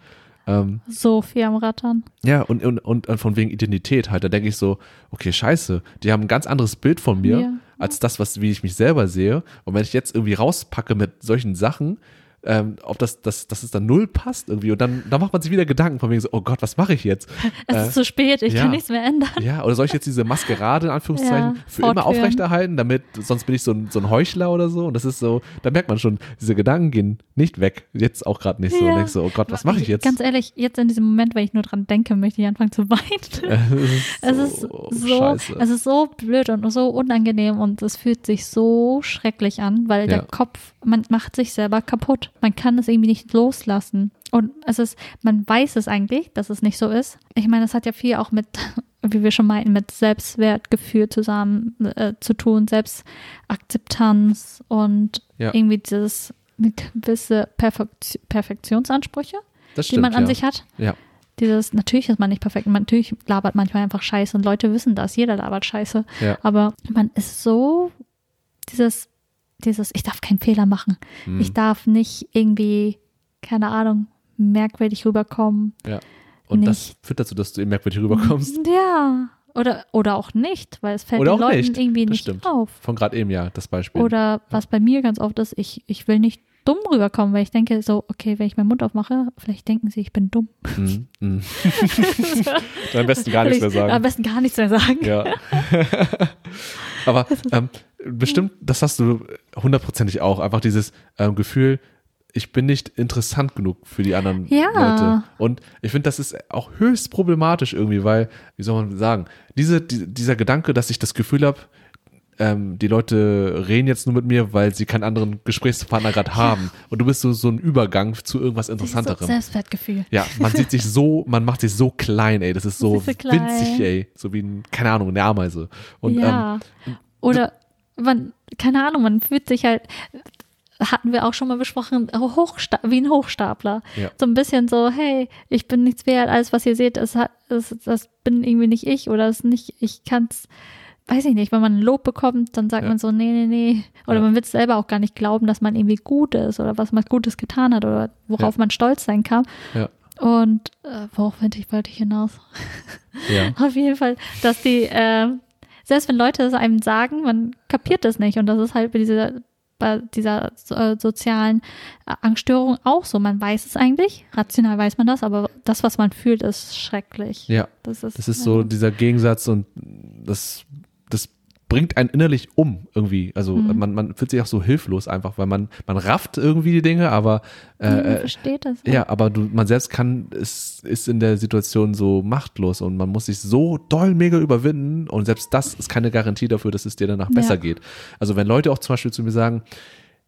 Ähm, so viel am Rattern. Ja, und, und, und, von wegen Identität halt. Da denke ich so, okay, scheiße, die haben ein ganz anderes Bild von mir ja. als das, was, wie ich mich selber sehe. Und wenn ich jetzt irgendwie rauspacke mit solchen Sachen, ähm, ob das, das, dass es dann null passt irgendwie. Und dann, dann macht man sich wieder Gedanken von wegen so, oh Gott, was mache ich jetzt? Es äh, ist zu spät, ich ja. kann nichts mehr ändern. Ja, oder soll ich jetzt diese Maskerade in Anführungszeichen ja, für immer aufrechterhalten, damit, sonst bin ich so ein, so ein Heuchler oder so. Und das ist so, da merkt man schon, diese Gedanken gehen nicht weg. Jetzt auch gerade nicht so. Ja. Und ich so, oh Gott, was mache ich jetzt? Ganz ehrlich, jetzt in diesem Moment, wenn ich nur dran denke, möchte ich anfangen zu weinen. es ist so, es ist so, es ist so blöd und so unangenehm und es fühlt sich so schrecklich an, weil der Kopf, man macht sich selber kaputt. Man kann es irgendwie nicht loslassen. Und es ist, man weiß es eigentlich, dass es nicht so ist. Ich meine, es hat ja viel auch mit, wie wir schon meinten, mit Selbstwertgefühl zusammen äh, zu tun, Selbstakzeptanz und ja. irgendwie dieses gewisse Perfekt Perfektionsansprüche, stimmt, die man an ja. sich hat. Ja. Dieses, natürlich ist man nicht perfekt, natürlich labert manchmal einfach Scheiße und Leute wissen das, jeder labert Scheiße. Ja. Aber man ist so, dieses dieses, ich darf keinen Fehler machen. Mhm. Ich darf nicht irgendwie, keine Ahnung, merkwürdig rüberkommen. Ja. Und nicht. das führt dazu, dass du eben merkwürdig rüberkommst. Ja. Oder, oder auch nicht, weil es fällt den Leuten nicht. irgendwie das nicht stimmt. auf. Von gerade eben, ja, das Beispiel. Oder ja. was bei mir ganz oft ist, ich, ich will nicht dumm rüberkommen, weil ich denke so, okay, wenn ich meinen Mund aufmache, vielleicht denken sie, ich bin dumm. Mm, mm. am besten gar nichts mehr sagen. Am besten gar nichts mehr sagen. Ja. Aber ähm, bestimmt, das hast du hundertprozentig auch. Einfach dieses ähm, Gefühl, ich bin nicht interessant genug für die anderen ja. Leute. Und ich finde, das ist auch höchst problematisch irgendwie, weil, wie soll man sagen, diese, die, dieser Gedanke, dass ich das Gefühl habe, ähm, die Leute reden jetzt nur mit mir, weil sie keinen anderen Gesprächspartner gerade haben. Und du bist so, so ein Übergang zu irgendwas Interessanterem. So Selbstwertgefühl. Ja, man sieht sich so, man macht sich so klein, ey. Das ist so, das ist so winzig, ey. So wie ein, keine Ahnung, eine Ameise. Und, ja. Ähm, Oder man, keine Ahnung, man fühlt sich halt, hatten wir auch schon mal besprochen, Hochsta wie ein Hochstapler. Ja. So ein bisschen so, hey, ich bin nichts wert, alles, was ihr seht, das, das, das bin irgendwie nicht ich oder das ist nicht, ich kann's, weiß ich nicht, wenn man ein Lob bekommt, dann sagt ja. man so, nee, nee, nee. Oder ja. man wird selber auch gar nicht glauben, dass man irgendwie gut ist oder was man Gutes getan hat oder worauf man stolz sein kann. Und äh, worauf wollte ich, wollte ich hinaus? Auf jeden Fall, dass die, äh, selbst wenn Leute es einem sagen, man kapiert das nicht. Und das ist halt bei dieser, bei dieser äh, sozialen äh, Angststörung auch so. Man weiß es eigentlich, rational weiß man das, aber das, was man fühlt, ist schrecklich. Ja. Das ist, das ist ja. so dieser Gegensatz und das bringt einen innerlich um irgendwie. Also mhm. man, man fühlt sich auch so hilflos einfach, weil man, man rafft irgendwie die Dinge, aber äh, man versteht das. Ja, aber du, man selbst kann, ist, ist in der Situation so machtlos und man muss sich so doll mega überwinden und selbst das ist keine Garantie dafür, dass es dir danach besser ja. geht. Also wenn Leute auch zum Beispiel zu mir sagen,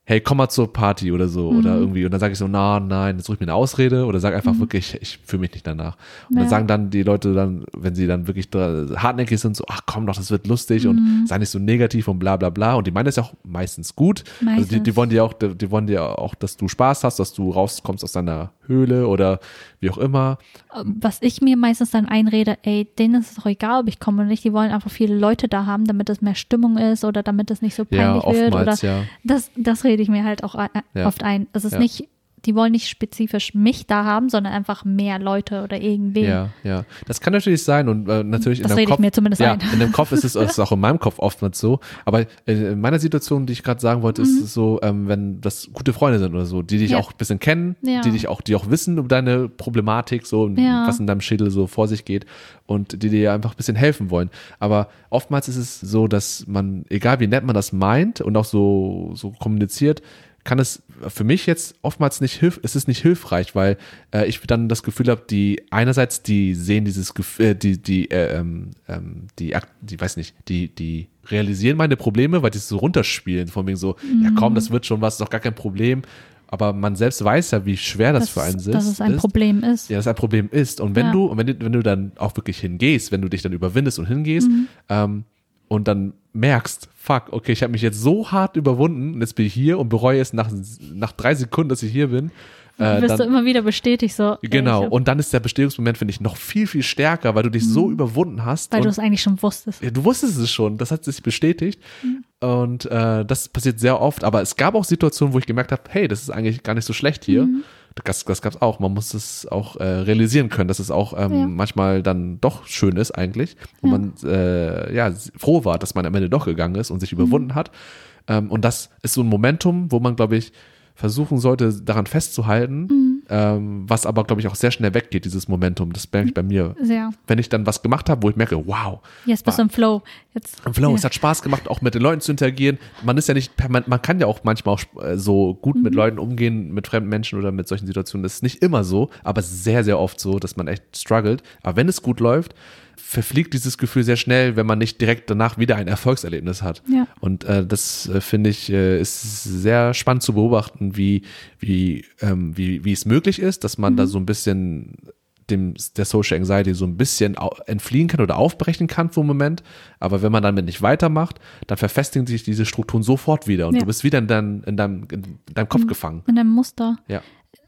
hey, komm mal zur Party oder so mhm. oder irgendwie und dann sage ich so, na, nein, jetzt suche ich mir eine Ausrede oder sag einfach mhm. wirklich, ich fühle mich nicht danach. Und ja. dann sagen dann die Leute dann, wenn sie dann wirklich hartnäckig sind, so, ach komm doch, das wird lustig mhm. und sei nicht so negativ und bla bla bla und die meinen das ja auch meistens gut. Meistens. Also die, die wollen dir auch, die, die wollen dir auch, dass du Spaß hast, dass du rauskommst aus deiner Höhle oder wie auch immer. Was ich mir meistens dann einrede, ey, denen ist es doch egal, ob ich komme oder nicht, die wollen einfach viele Leute da haben, damit es mehr Stimmung ist oder damit es nicht so peinlich ja, wird oder ja. das, das rede ich mir halt auch oft ein. Es ist nicht die wollen nicht spezifisch mich da haben, sondern einfach mehr Leute oder irgendwen. Ja, ja. Das kann natürlich sein und äh, natürlich Das in rede dem ich Kopf. mir zumindest ja, ein. in dem Kopf ist es ist auch in meinem Kopf oftmals so. Aber in meiner Situation, die ich gerade sagen wollte, ist es so, ähm, wenn das gute Freunde sind oder so, die dich Mhm. Ja. auch ein bisschen kennen, Ja. die dich auch, die auch wissen um deine Problematik, so Ja. was in deinem Schädel so vor sich geht und die dir einfach ein bisschen helfen wollen. Aber oftmals ist es so, dass man, egal wie nett man das meint und auch so, so kommuniziert, kann es für mich jetzt oftmals nicht hilf, es ist nicht hilfreich, weil äh, ich dann das Gefühl habe, die einerseits die sehen dieses Gefühl, äh, die die äh, ähm, ähm, die die weiß nicht, die die realisieren meine Probleme, weil die es so runterspielen, von wegen so, ja komm, das wird schon was, ist doch gar kein Problem. Aber man selbst weiß ja, wie schwer das, für einen ist. dass es ein ist. Problem ist. Ja, das ein Problem ist. Und wenn Ja. du, und wenn wenn du dann auch wirklich hingehst, wenn du dich dann überwindest und hingehst, Mhm. ähm, und dann merkst, fuck, okay, ich habe mich jetzt so hart überwunden und jetzt bin ich hier und bereue es nach, nach drei Sekunden, dass ich hier bin. Äh, wirst du dann, immer wieder bestätigt, so. genau. Und dann ist der Bestätigungsmoment, finde ich, noch viel, viel stärker, weil du dich so überwunden hast. Mhm. weil du es eigentlich schon wusstest. ja, du wusstest es schon, das hat sich bestätigt. Mhm. Und äh, das passiert sehr oft. Aber es gab auch Situationen, wo ich gemerkt habe, hey, das ist eigentlich gar nicht so schlecht hier. Mhm. Das, das gab es auch. Man muss es auch äh, realisieren können, dass es auch ähm, Ja. manchmal dann doch schön ist eigentlich. Und man äh, ja, froh war, dass man am Ende doch gegangen ist und sich Mhm. überwunden hat. Ähm, und das ist so ein Momentum, wo man, glaube ich, versuchen sollte, daran festzuhalten, Mhm. Ähm, was aber, glaube ich, auch sehr schnell weggeht, dieses Momentum. Das merke ich bei mir. Sehr. Wenn ich dann was gemacht habe, wo ich merke, wow, Jetzt bist du im Flow. Jetzt, im Flow, ja. es hat Spaß gemacht, auch mit den Leuten zu interagieren. Man ist ja nicht permanent, man kann ja auch manchmal auch äh, so gut Mhm. mit Leuten umgehen, mit fremden Menschen oder mit solchen Situationen. Das ist nicht immer so, aber sehr, sehr oft so, dass man echt struggelt. Aber wenn es gut läuft, verfliegt dieses Gefühl sehr schnell, wenn man nicht direkt danach wieder ein Erfolgserlebnis hat. Ja. Und äh, das äh, finde ich äh, ist sehr spannend zu beobachten, wie wie ähm, wie wie es möglich ist, dass man da so ein bisschen dem der Social Anxiety so ein bisschen entfliehen kann oder aufbrechen kann für einen Moment. Aber wenn man damit nicht weitermacht, dann verfestigen sich diese Strukturen sofort wieder und Ja. du bist wieder in, dein, in, deinem, in deinem Kopf gefangen. in einem Muster. Ja.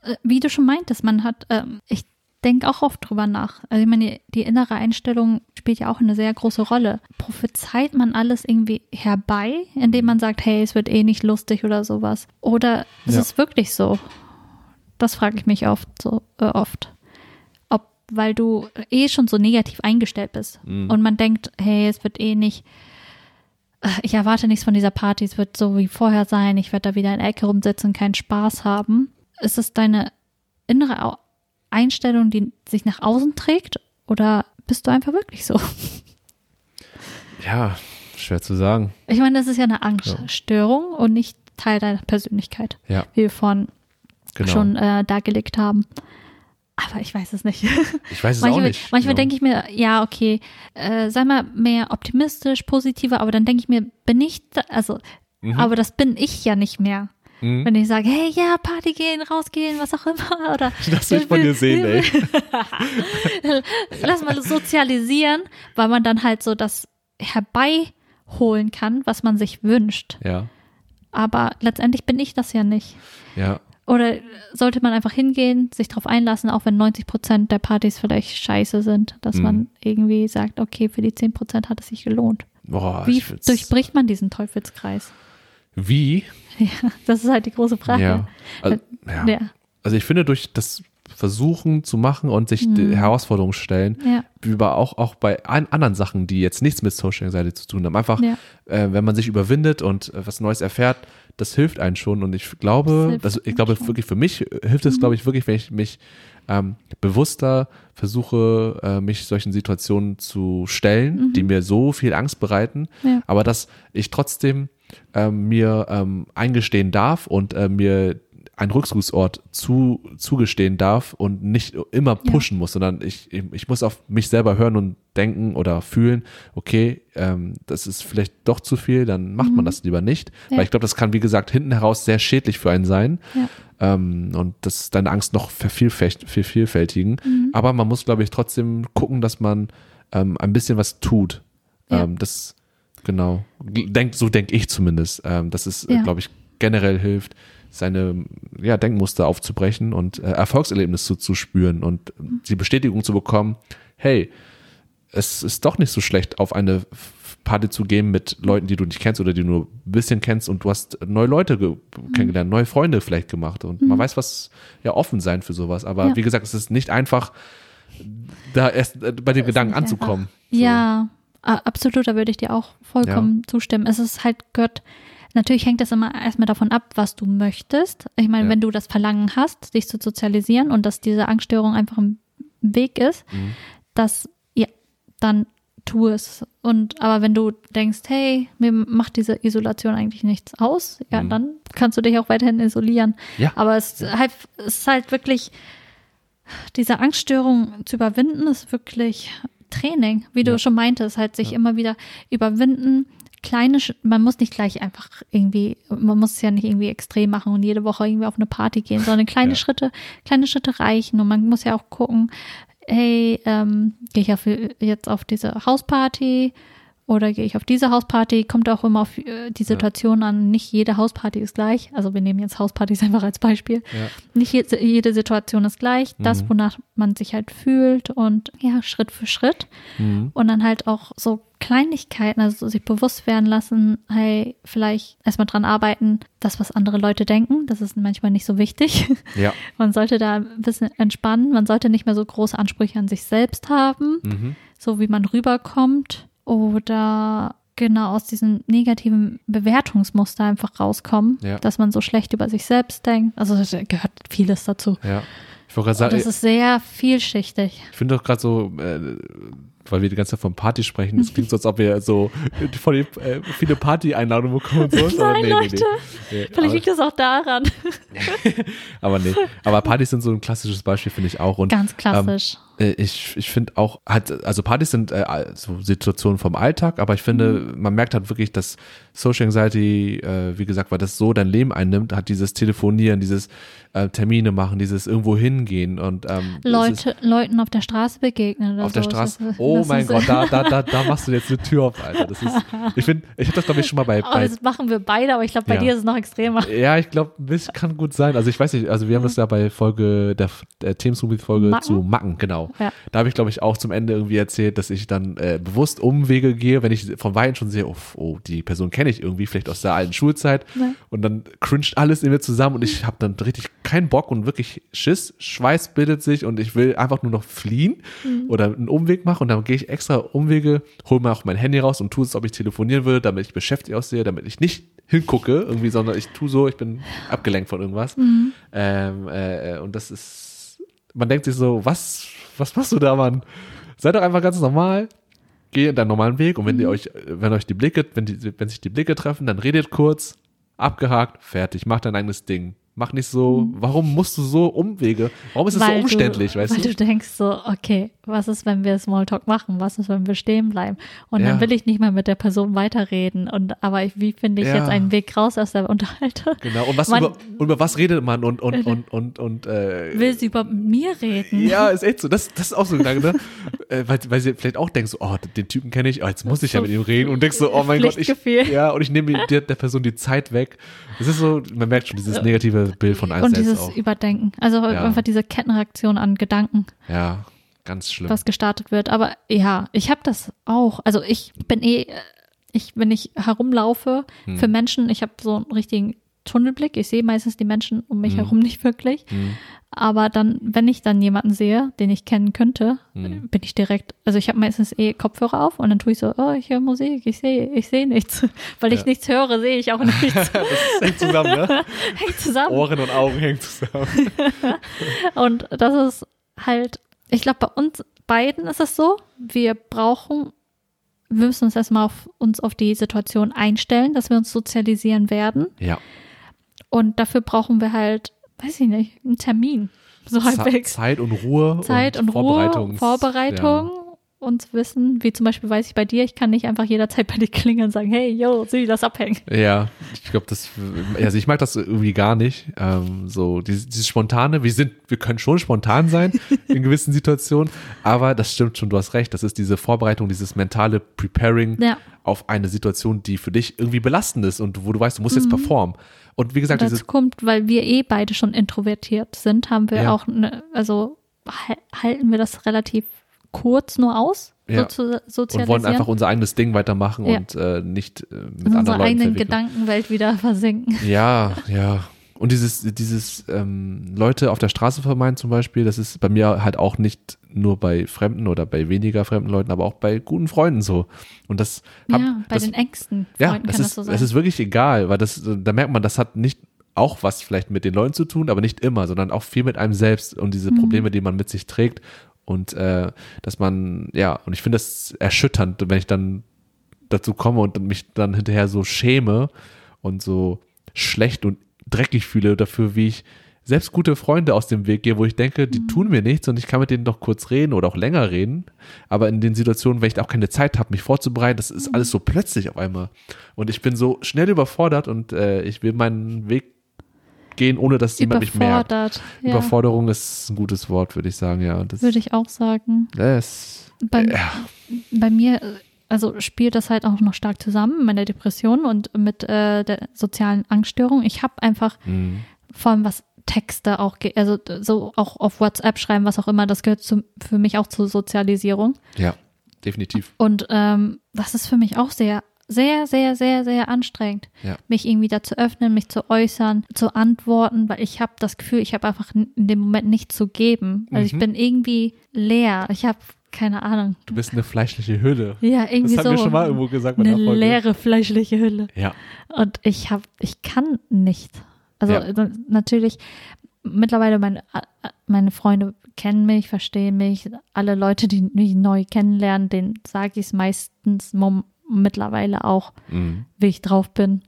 Äh, Wie du schon meintest, man hat, ähm, ich denke auch oft drüber nach. Also ich meine, die innere Einstellung spielt ja auch eine sehr große Rolle. Prophezeit man alles irgendwie herbei, indem man sagt, hey, es wird eh nicht lustig oder sowas? Oder ist Ja. es wirklich so? Das frage ich mich oft so äh, oft. Ob, weil du eh schon so negativ eingestellt bist Mhm. und man denkt, hey, es wird eh nicht äh, ich erwarte nichts von dieser Party, es wird so wie vorher sein, ich werde da wieder in der Ecke rumsitzen, keinen Spaß haben. Ist es deine innere Einstellung, die sich nach außen trägt oder bist du einfach wirklich so? Ja, schwer zu sagen. Ich meine, das ist ja eine Angststörung und nicht Teil deiner Persönlichkeit, Ja, wie wir vorhin genau. schon äh, dargelegt haben. Aber ich weiß es nicht. ich weiß es manchmal auch nicht. manchmal genau. denke ich mir, ja, okay, äh, sei mal mehr optimistisch, positiver, aber dann denke ich mir, bin ich, da, also, Mhm. aber das bin ich ja nicht mehr. Mhm. Wenn ich sage, hey, ja, Party gehen, rausgehen, was auch immer. Oder Lass mich von dir sehen, ey. Lass mal sozialisieren, weil man dann halt so das herbeiholen kann, was man sich wünscht. Ja, Aber letztendlich bin ich das ja nicht. ja, Oder sollte man einfach hingehen, sich darauf einlassen, auch wenn 90 Prozent der Partys vielleicht scheiße sind, dass Mhm. man irgendwie sagt, okay, für die 10 Prozent hat es sich gelohnt. Boah, Wie durchbricht man diesen Teufelskreis? Wie? Ja, das ist halt die große Frage. Ja. Also, ja. Ja, also ich finde, durch das Versuchen zu machen und sich die Herausforderungen stellen, Mhm. ja, über auch, auch bei an, anderen Sachen, die jetzt nichts mit Social Anxiety zu tun haben. Einfach, äh, wenn man sich überwindet und äh, was Neues erfährt, das hilft einem schon. Und ich Das glaube, hilft das, ich einem glaube schon. wirklich für mich äh, hilft es, glaube ich, wirklich, wenn ich mich ähm, bewusster versuche, äh, mich solchen Situationen zu stellen, die mir so viel Angst bereiten, Mhm. Ja. aber dass ich trotzdem ähm, mir ähm, eingestehen darf und äh, mir einen Rückzugsort zu, zugestehen darf und nicht immer Ja. pushen muss, sondern ich, ich muss auf mich selber hören und denken oder fühlen, okay, ähm, das ist vielleicht doch zu viel, dann macht man das lieber nicht. Mhm. Ja. Weil ich glaube, das kann, wie gesagt, hinten heraus sehr schädlich für einen sein. Ja. Ähm, und das deine Angst noch vervielfältigen. Mhm. Aber man muss, glaube ich, trotzdem gucken, dass man ähm, ein bisschen was tut. Ja. Ähm, das, genau, denkt, so denke ich zumindest, ähm, dass es, äh, Ja. glaube ich, generell hilft, seine ja, Denkmuster aufzubrechen und äh, Erfolgserlebnisse zu, zu spüren und die Bestätigung zu bekommen, hey, es ist doch nicht so schlecht, auf eine Party zu gehen mit Leuten, die du nicht kennst oder die du nur ein bisschen kennst und du hast neue Leute ge- kennengelernt, neue Freunde vielleicht gemacht und man weiß was, ja, offen sein für sowas. Aber Ja. wie gesagt, es ist nicht einfach, da erst äh, bei den Gedanken anzukommen. Ja, a- absolut, da würde ich dir auch vollkommen zustimmen. Es ist halt gehört, natürlich hängt das immer erstmal davon ab, was du möchtest. Ich meine, Ja. wenn du das Verlangen hast, dich zu sozialisieren und dass diese Angststörung einfach im Weg ist, Mhm. dass, ja, dann tu es. Und aber wenn du denkst, hey, mir macht diese Isolation eigentlich nichts aus, ja, Mhm. dann kannst du dich auch weiterhin isolieren. Ja. Aber es, halt, es ist halt wirklich, diese Angststörung zu überwinden, ist wirklich Training, wie du Ja. schon meintest, halt sich Ja. immer wieder überwinden. Kleine, man muss nicht gleich einfach irgendwie, man muss es ja nicht irgendwie extrem machen und jede Woche irgendwie auf eine Party gehen, sondern kleine Ja. Schritte, kleine Schritte reichen und man muss ja auch gucken, hey, ähm, gehe ich auf, jetzt auf diese Hausparty oder gehe ich auf diese Hausparty? Kommt auch immer auf äh, die Situation an. Nicht jede Hausparty ist gleich. Also wir nehmen jetzt Hauspartys einfach als Beispiel. Ja. Nicht je, jede Situation ist gleich. Das, Mhm. wonach man sich halt fühlt und ja, Schritt für Schritt. Mhm. Und dann halt auch so Kleinigkeiten, also sich bewusst werden lassen, hey, vielleicht erstmal dran arbeiten, das, was andere Leute denken, das ist manchmal nicht so wichtig. Ja. Man sollte da ein bisschen entspannen, man sollte nicht mehr so große Ansprüche an sich selbst haben, Mhm. so wie man rüberkommt oder genau aus diesem negativen Bewertungsmuster einfach rauskommen, Ja. dass man so schlecht über sich selbst denkt. Also da gehört vieles dazu. Ja. Ich wollte Und sagen, das ist sehr vielschichtig. ich finde doch gerade so, äh, weil wir die ganze Zeit von Party sprechen, das klingt so, als ob wir so voll äh, viele Party-Einladungen bekommen und so. Nein, Leute. Nee, Vielleicht aber, liegt das auch daran. aber nee. Aber Partys sind so ein klassisches Beispiel, finde ich auch. Und Ganz klassisch. äh, ich, ich finde auch, halt, also Partys sind äh, so Situationen vom Alltag, aber ich finde, Mhm. man merkt halt wirklich, dass Social Anxiety, äh, wie gesagt, weil das so dein Leben einnimmt, hat dieses Telefonieren, dieses äh, Termine machen, dieses irgendwo hingehen und ähm, es ist- Leute, Leuten auf der Straße begegnen oder auf der so. Straße. Das Oh das mein Gott, da, da, da, da machst du jetzt eine Tür auf, Alter. Das ist, ich finde, ich habe das glaube ich schon mal bei, bei das machen wir beide, aber ich glaube, bei Ja. dir ist es noch extremer. ja, ich glaube, das kann gut sein. Also ich weiß nicht, also wir haben das ja bei Folge, der, der Themen-Folge Macken? zu Macken, genau. Ja. Da habe ich, glaube ich, auch zum Ende irgendwie erzählt, dass ich dann äh, bewusst Umwege gehe, wenn ich von Weitem schon sehe, oh, oh die Person kenne ich irgendwie, vielleicht aus der alten Schulzeit. Ja. Und dann cringed alles in mir zusammen und ich habe dann richtig keinen Bock und wirklich Schiss. Schweiß bildet sich und ich will einfach nur noch fliehen Mhm. oder einen Umweg machen. Und dann gehe ich extra Umwege, hole mir auch mein Handy raus und tue es, ob ich telefonieren würde, damit ich beschäftigt aussehe, damit ich nicht hingucke, irgendwie, sondern ich tue so, ich bin abgelenkt von irgendwas. Mhm. Ähm, äh, und das ist, man denkt sich so, was, was machst du da, Mann? Sei doch einfach ganz normal, geh deinen normalen Weg und wenn Mhm. ihr euch, wenn euch die Blicke, wenn die, wenn sich die Blicke treffen, dann redet kurz, abgehakt, fertig, mach dein eigenes Ding. Mach nicht so, warum musst du so Umwege? Warum ist es so Mhm. Umständlich, du, weißt weil du? du denkst so, okay, was ist, wenn wir Smalltalk machen? Was ist, wenn wir stehen bleiben? Und Ja. dann will ich nicht mehr mit der Person weiterreden. Und aber ich, wie finde ich Ja. jetzt einen Weg raus aus der Unterhaltung? Genau. Und was Man- über, über was redet man und und und und und äh, Will sie über mir reden? Ja, ist echt so. Das, das ist auch so ein Gedanke, ne? äh, weil, weil sie vielleicht auch denkt so, oh, den Typen kenne ich, oh, jetzt muss ich ja So mit ihm reden und denkst so, oh mein Gott, ich, ja, und ich nehme der, der Person die Zeit weg. Das ist so, man merkt schon dieses negative Bild von einem Und dieses auch. Überdenken. Also Ja. einfach diese Kettenreaktion an Gedanken, Ja, ganz schlimm. was gestartet wird. Aber ja, ich habe das auch. Also ich bin eh, ich, wenn ich herumlaufe, Hm. für Menschen, ich habe so einen richtigen Tunnelblick. Ich sehe meistens die Menschen um mich Hm. herum nicht wirklich. Hm. Aber dann, wenn ich dann jemanden sehe, den ich kennen könnte, Hm. bin ich direkt, also ich habe meistens eh Kopfhörer auf und dann tue ich so, oh, ich höre Musik, ich sehe, ich sehe nichts. Weil ich Ja. nichts höre, sehe ich auch nichts. Das hängt zusammen, ne? Hängt zusammen. Ohren und Augen hängen zusammen. Und das ist halt, ich glaube, bei uns beiden ist es so, wir brauchen, wir müssen uns erstmal auf uns auf die Situation einstellen, dass wir uns sozialisieren werden. Ja. Und dafür brauchen wir halt, weiß ich nicht, einen Termin. So halbwegs. Zeit und Ruhe. Zeit und, und Ruhe, Vorbereitungs- Vorbereitung und Wissen, wie zum Beispiel weiß ich bei dir, ich kann nicht einfach jederzeit bei dir klingeln und sagen, hey, yo, sieh, lass abhängen. Ja, ja ich glaube, das, also ich mag das irgendwie gar nicht. Ähm, so dieses, dieses spontane, wir sind, wir können schon spontan sein in gewissen Situationen, aber das stimmt schon, du hast recht. Das ist diese Vorbereitung, dieses mentale Preparing Ja. auf eine Situation, die für dich irgendwie belastend ist und wo du weißt, du musst jetzt Mhm. performen. Und wie gesagt, Dazu dieses, kommt, weil wir eh beide schon introvertiert sind, haben wir Ja. auch, eine, also hal- halten wir das relativ kurz nur aus, Ja. so zu und sozialisieren. wollen einfach unser eigenes Ding weitermachen Ja. und äh, nicht äh, mit in anderen Leuten eigenen. Gedankenwelt wieder versinken. Ja, ja. Und dieses, dieses ähm, Leute auf der Straße vermeiden zum Beispiel, das ist bei mir halt auch nicht nur bei Fremden oder bei weniger fremden Leuten, aber auch bei guten Freunden so. Und das hab, ja, bei das, den engsten ja, Freunden das kann ist, das so sein. es ist wirklich egal, weil das, da merkt man, das hat nicht auch was vielleicht mit den Leuten zu tun, aber nicht immer, sondern auch viel mit einem selbst und diese Mhm. Probleme, die man mit sich trägt. Und äh, dass man, ja, und ich finde das erschütternd, wenn ich dann dazu komme und mich dann hinterher so schäme und so schlecht und dreckig fühle dafür, wie ich selbst gute Freunde aus dem Weg gehe, wo ich denke, die tun mir nichts und ich kann mit denen doch kurz reden oder auch länger reden. Aber in den Situationen, wenn ich auch keine Zeit habe, mich vorzubereiten, das ist alles so plötzlich auf einmal. Und ich bin so schnell überfordert und äh, ich will meinen Weg gehen, ohne dass jemand mich merkt. Ja, Überforderung ist ein gutes Wort, würde ich sagen, ja. Das, würde ich auch sagen. das Bei, ja. bei mir, also spielt das halt auch noch stark zusammen, mit meiner Depression und mit äh, der sozialen Angststörung. Ich habe einfach Mhm. vor allem was Texte auch, also so auch auf WhatsApp schreiben, was auch immer, das gehört zum, für mich auch zur Sozialisierung. Ja, definitiv. Und ähm, das ist für mich auch sehr, sehr, sehr, sehr, sehr anstrengend, Ja. mich irgendwie da zu öffnen, mich zu äußern, zu antworten, weil ich habe das Gefühl, ich habe einfach in dem Moment nichts zu geben. Also ich Mhm. bin irgendwie leer. Ich habe keine Ahnung. Du bist eine fleischliche Hülle. Ja, irgendwie Das so. haben wir schon mal irgendwo gesagt eine leere fleischliche Hülle. Ja. Und ich habe, ich kann nicht. Also Ja. natürlich, mittlerweile meine, meine Freunde kennen mich, verstehen mich. Alle Leute, die mich neu kennenlernen, denen sage ich es meistens mom- mittlerweile auch, Mhm. wie ich drauf bin.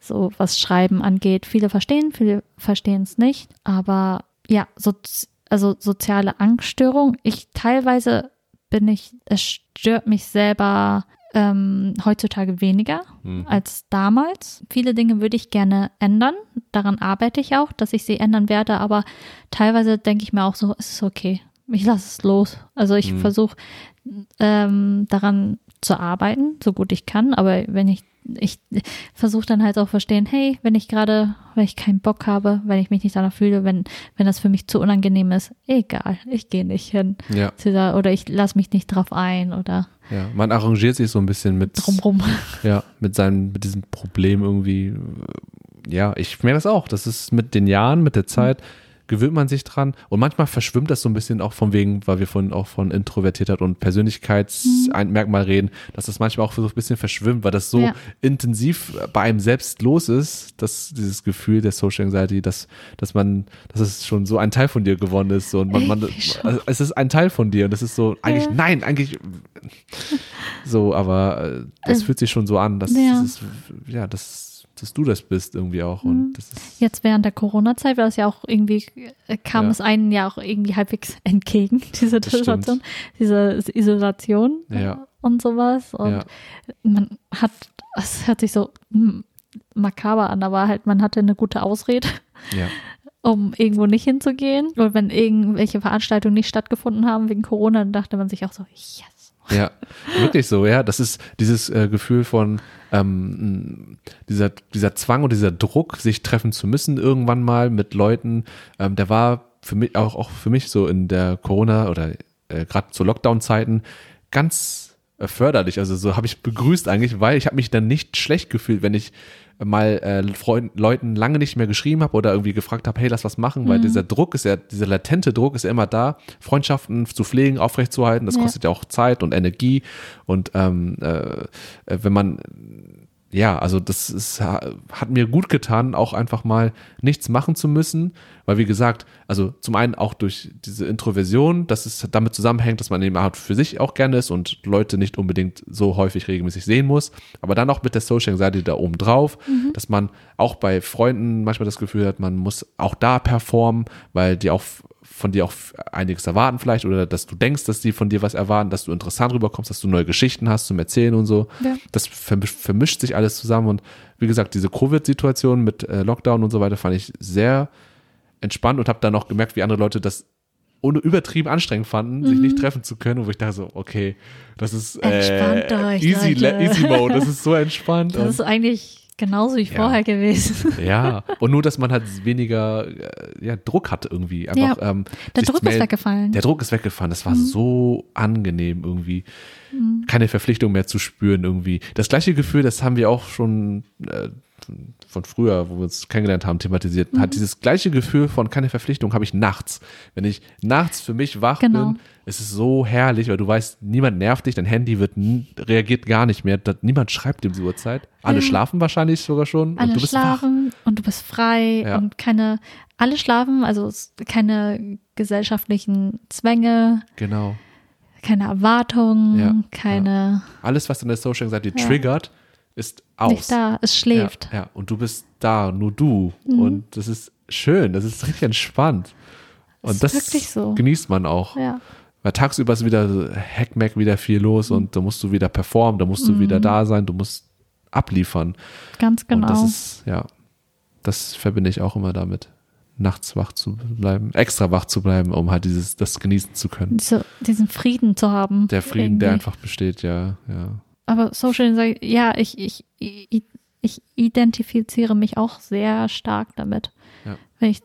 So was Schreiben angeht. Viele verstehen, viele verstehen es nicht. Aber ja, so, also soziale Angststörung. Ich teilweise bin ich, es stört mich selber ähm, heutzutage weniger Mhm. als damals. Viele Dinge würde ich gerne ändern. Daran arbeite ich auch, dass ich sie ändern werde. Aber teilweise denke ich mir auch so, es ist okay. Ich lasse es los. Also ich Mhm. versuche ähm, daran zu arbeiten, so gut ich kann. Aber wenn ich ich versuche dann halt auch verstehen, hey, wenn ich gerade, wenn ich keinen Bock habe, wenn ich mich nicht danach fühle, wenn, wenn das für mich zu unangenehm ist, egal, ich gehe nicht hin. Ja, Oder ich lasse mich nicht drauf ein oder ja. Man arrangiert sich so ein bisschen mit, drumrum. ja, mit seinem, mit diesem Problem irgendwie. Ja, ich merke das auch. Das ist mit den Jahren, mit der Zeit, gewöhnt man sich dran. Und manchmal verschwimmt das so ein bisschen auch von wegen, weil wir vorhin auch von Introvertiertheit und Persönlichkeitsmerkmal reden, dass das manchmal auch so ein bisschen verschwimmt, weil das so Ja. intensiv bei einem selbst los ist, dass dieses Gefühl der Social Anxiety, dass, dass man, dass es schon so ein Teil von dir geworden ist. So, und man, man, also es ist ein Teil von dir und das ist so, eigentlich, Ja. nein, eigentlich so, aber äh, das Äh, fühlt sich schon so an, dass, ja. das ist, ja, dass, dass du das bist irgendwie auch. Mhm. Und das ist, Jetzt während der Corona-Zeit war es ja auch irgendwie, äh, kam Ja. es einen ja auch irgendwie halbwegs entgegen, diese Das. Situation, diese Isolation Ja. und sowas. Und ja, man hat, es hört sich so hm, makaber an, aber halt, man hatte eine gute Ausrede, ja, um irgendwo nicht hinzugehen. Und wenn irgendwelche Veranstaltungen nicht stattgefunden haben wegen Corona, dann dachte man sich auch so, yes. Ja, wirklich so, ja. Das ist dieses äh, Gefühl von ähm, dieser, dieser Zwang und dieser Druck, sich treffen zu müssen irgendwann mal mit Leuten, ähm, der war für mich auch, auch für mich so in der Corona oder äh, gerade zu Lockdown-Zeiten ganz äh, förderlich. Also so habe ich begrüßt eigentlich, weil ich habe mich dann nicht schlecht gefühlt, wenn ich mal äh, Freund, Leuten lange nicht mehr geschrieben habe oder irgendwie gefragt habe, hey, lass was machen, weil dieser Druck ist ja, dieser latente Druck ist ja immer da, Freundschaften zu pflegen, aufrechtzuerhalten, das Ja. kostet ja auch Zeit und Energie. Und ähm, äh, äh, wenn man ja, also das ist, hat mir gut getan, auch einfach mal nichts machen zu müssen, weil wie gesagt, also zum einen auch durch diese Introversion, dass es damit zusammenhängt, dass man eben halt für sich auch gerne ist und Leute nicht unbedingt so häufig regelmäßig sehen muss, aber dann auch mit der Social Anxiety da oben drauf, dass man auch bei Freunden manchmal das Gefühl hat, man muss auch da performen, weil die auch von dir auch einiges erwarten vielleicht oder dass du denkst, dass die von dir was erwarten, dass du interessant rüberkommst, dass du neue Geschichten hast zum Erzählen und so. Ja. Das vermischt, sich alles zusammen und wie gesagt, diese Covid-Situation mit äh, Lockdown und so weiter fand ich sehr entspannt und habe dann auch gemerkt, wie andere Leute das ohne übertrieben anstrengend fanden, sich nicht treffen zu können, wo ich dachte so, okay, das ist äh, euch, easy, Leute. easy Mode, das ist so entspannt. Das ist und, eigentlich genauso wie Ja. vorher gewesen. Ja, und nur, dass man halt weniger äh, ja, Druck hatte irgendwie. Einfach, Ja, ähm, Der Druck ist weggefallen. Der Druck ist weggefallen. Das war Mhm. so angenehm irgendwie. Keine Verpflichtung mehr zu spüren irgendwie. Das gleiche Gefühl, das haben wir auch schon äh, von früher, wo wir uns kennengelernt haben, thematisiert. Mhm. Hat dieses gleiche Gefühl von keine Verpflichtung habe ich nachts. Wenn ich nachts für mich wach Genau. bin, ist es so herrlich, weil du weißt, niemand nervt dich, dein Handy wird reagiert gar nicht mehr. Da, niemand schreibt um die Uhrzeit. Alle Ja. schlafen wahrscheinlich sogar schon alle und du bist wach. und du bist frei Ja. und keine, alle schlafen, also keine gesellschaftlichen Zwänge, Genau. keine Erwartungen, Ja, keine, Alles, was deine Social Anxiety triggert, ist aus. nicht da, es schläft. Ja, ja, und du bist da, nur du. Mhm. Und das ist schön, das ist richtig entspannt. Und das wirklich so. genießt man auch. Ja. Weil tagsüber ist wieder so Hackmack wieder viel los Mhm. und da musst du wieder performen, da musst du wieder da sein, du musst abliefern. ganz genau. Und das ist, ja, das verbinde ich auch immer damit. Nachts wach zu bleiben, extra wach zu bleiben, um halt dieses, das genießen zu können. Diese, diesen Frieden zu haben. Der Frieden, der irgendwie. einfach besteht, ja, ja. Aber Social Anxiety, ja, ich, ich, ich, ich identifiziere mich auch sehr stark damit. Ja. Wenn ich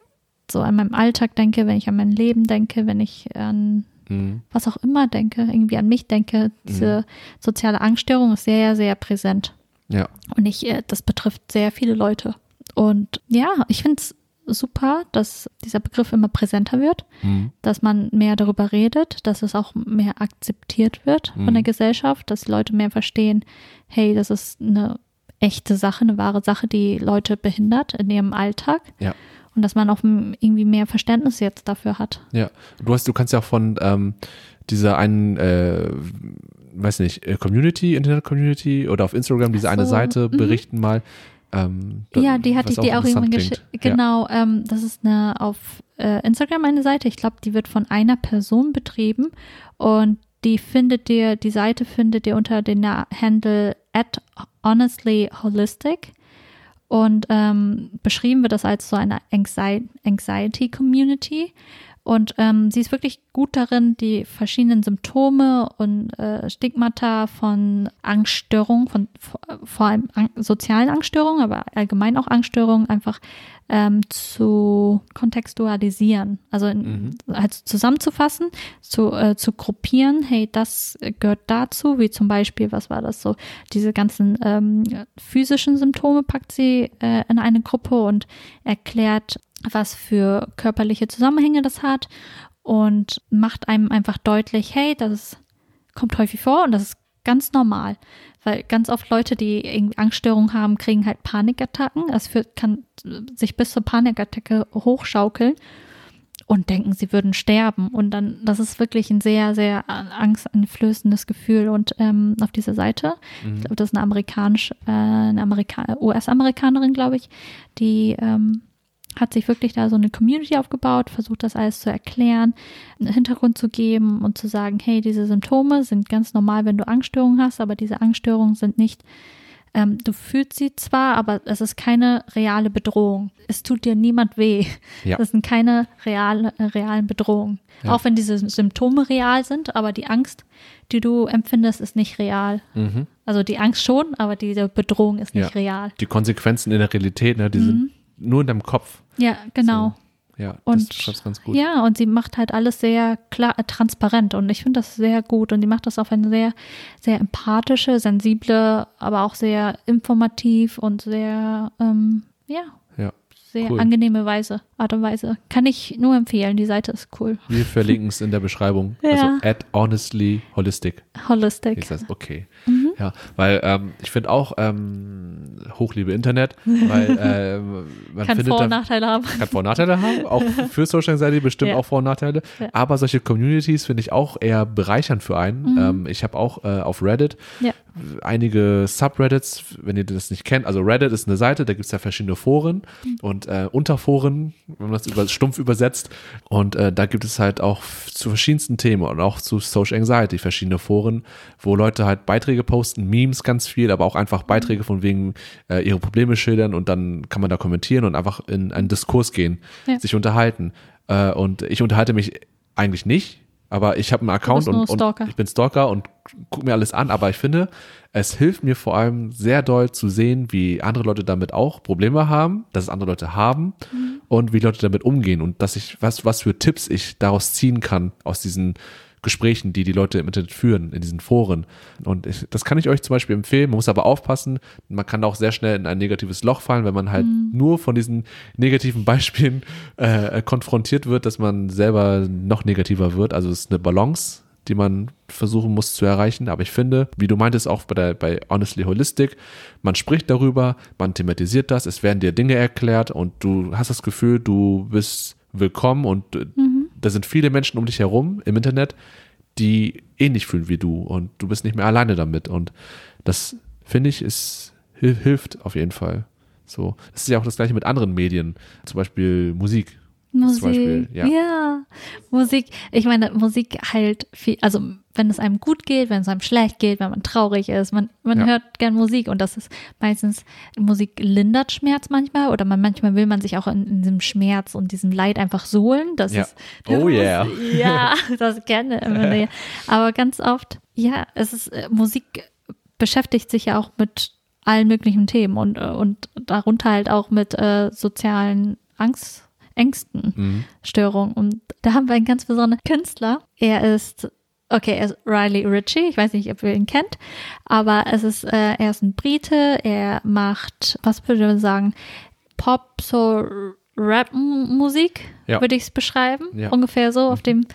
so an meinem Alltag denke, wenn ich an mein Leben denke, wenn ich an Mhm. was auch immer denke, irgendwie an mich denke, diese soziale Angststörung ist sehr, sehr präsent. Ja, Und ich, äh, das betrifft sehr viele Leute. Und ja, ich finde es super, dass dieser Begriff immer präsenter wird, mhm. dass man mehr darüber redet, dass es auch mehr akzeptiert wird Mhm. von der Gesellschaft, dass Leute mehr verstehen, hey, das ist eine echte Sache, eine wahre Sache, die Leute behindert in ihrem Alltag. ja. Und dass man auch irgendwie mehr Verständnis jetzt dafür hat. Ja, du hast, du kannst ja auch von ähm, dieser einen, äh, weiß nicht, äh, Community, Internet-Community oder auf Instagram diese Ach eine so, Seite mhm. berichten mal. Ähm, da- Ja, die hatte ich dir auch irgendwann geschickt. klingt. Ja. Genau, ähm, das ist eine auf äh, Instagram eine Seite. Ich glaube, die wird von einer Person betrieben und die findet ihr, die Seite findet ihr unter den Na- Handle at honestly holistic. Und ähm, beschrieben wird das als so eine Anxi- Anxiety Community. Und ähm, sie ist wirklich gut darin, die verschiedenen Symptome und äh, Stigmata von Angststörungen, von vor- allem an, sozialen Angststörungen, aber allgemein auch Angststörungen, einfach ähm, zu kontextualisieren. Also in, halt zusammenzufassen, zu, äh, zu gruppieren, hey, das gehört dazu, wie zum Beispiel, was war das so, diese ganzen ähm, physischen Symptome packt sie äh, in eine Gruppe und erklärt, was für körperliche Zusammenhänge das hat und macht einem einfach deutlich, hey, das ist, kommt häufig vor und das ist ganz normal. Weil ganz oft Leute, die irgendwie Angststörungen haben, kriegen halt Panikattacken. Das führt, kann sich bis zur Panikattacke hochschaukeln und denken, sie würden sterben. Und dann, das ist wirklich ein sehr, sehr angsteinflößendes Gefühl. Und ähm, auf dieser Seite, ich glaube, das ist eine amerikanisch, äh, eine Amerika US-Amerikanerin, glaube ich, die ähm, hat sich wirklich da so eine Community aufgebaut, versucht das alles zu erklären, einen Hintergrund zu geben und zu sagen, hey, diese Symptome sind ganz normal, wenn du Angststörungen hast, aber diese Angststörungen sind nicht, ähm, du fühlst sie zwar, aber es ist keine reale Bedrohung. Es tut dir niemand weh. Ja. Das sind keine reale, äh, realen Bedrohungen. Ja. Auch wenn diese Symptome real sind, aber die Angst, die du empfindest, ist nicht real. Mhm. Also die Angst schon, aber diese Bedrohung ist nicht Ja. real. Die Konsequenzen in der Realität, ne, die sind nur in deinem Kopf. Ja, genau. Ja, Und das beschreibst ganz gut. Ja, und sie macht halt alles sehr klar, äh, transparent und ich finde das sehr gut und die macht das auf eine sehr, sehr empathische, sensible, aber auch sehr informativ und sehr, ähm, ja, ja. sehr Cool. angenehme Weise, Art und Weise. Kann ich nur empfehlen, die Seite ist cool. Wir verlinken es in der Beschreibung. Ja. Also at honestly holistic. Holistic. Ist das okay? Mhm. Ja, weil ähm, ich finde auch ähm, Hochliebe Internet, weil ähm, man Kann findet Vor- und Nachteile haben. kann Vor- und Nachteile haben, auch für Social Anxiety bestimmt Ja. auch Vor- und Nachteile. Ja. Aber solche Communities finde ich auch eher bereichernd für einen. Ähm, ich habe auch äh, auf Reddit Mhm. Ja. Einige Subreddits, wenn ihr das nicht kennt. Also Reddit ist eine Seite, da gibt es ja verschiedene Foren Mhm. und äh, Unterforen, wenn man das über, stumpf übersetzt. Und äh, da gibt es halt auch zu verschiedensten Themen und auch zu Social Anxiety verschiedene Foren, wo Leute halt Beiträge posten, Memes ganz viel, aber auch einfach Beiträge von wegen äh, ihre Probleme schildern und dann kann man da kommentieren und einfach in einen Diskurs gehen, Ja. sich unterhalten. Äh, und ich unterhalte mich eigentlich nicht, aber ich habe einen Account und, und ich bin Stalker und gucke mir alles an, aber ich finde, es hilft mir vor allem sehr doll zu sehen, wie andere Leute damit auch Probleme haben, dass es andere Leute haben mhm. und wie Leute damit umgehen. Und dass ich, was, was für Tipps ich daraus ziehen kann aus diesen Gesprächen, die die Leute im Internet führen, in diesen Foren. Und ich, das kann ich euch zum Beispiel empfehlen. Man muss aber aufpassen. Man kann auch sehr schnell in ein negatives Loch fallen, wenn man halt mhm. nur von diesen negativen Beispielen äh, konfrontiert wird, dass man selber noch negativer wird. Also es ist eine Balance, die man versuchen muss zu erreichen. Aber ich finde, wie du meintest, auch bei, der, bei Honestly Holistic, man spricht darüber, man thematisiert das, es werden dir Dinge erklärt und du hast das Gefühl, du bist willkommen und mhm da sind viele Menschen um dich herum im Internet, die ähnlich fühlen wie du und du bist nicht mehr alleine damit. Und das finde ich, ist, hilft auf jeden Fall. So. Das ist ja auch das gleiche mit anderen Medien, zum Beispiel Musik. Musik, Beispiel, ja. ja. Musik. Ich meine, Musik heilt viel, also wenn es einem gut geht, wenn es einem schlecht geht, wenn man traurig ist, man, man ja. hört gern Musik und das ist meistens, Musik lindert Schmerz manchmal oder man, manchmal will man sich auch in, in diesem Schmerz und diesem Leid einfach sohlen. Das ja. ist, oh yeah. Ja, das gerne. Aber ganz oft, ja, es ist, äh, Musik beschäftigt sich ja auch mit allen möglichen Themen und, und darunter halt auch mit äh, sozialen Angst Ängsten, mhm. Störungen. Und da haben wir einen ganz besonderen Künstler. Er ist Okay, er ist Riley Ritchie. Ich weiß nicht, ob ihr ihn kennt, aber es ist, äh, er ist ein Brite. Er macht, was würde man sagen, Pop, so Rap-Musik, ja. würde ich es beschreiben. Ja. Ungefähr so auf dem,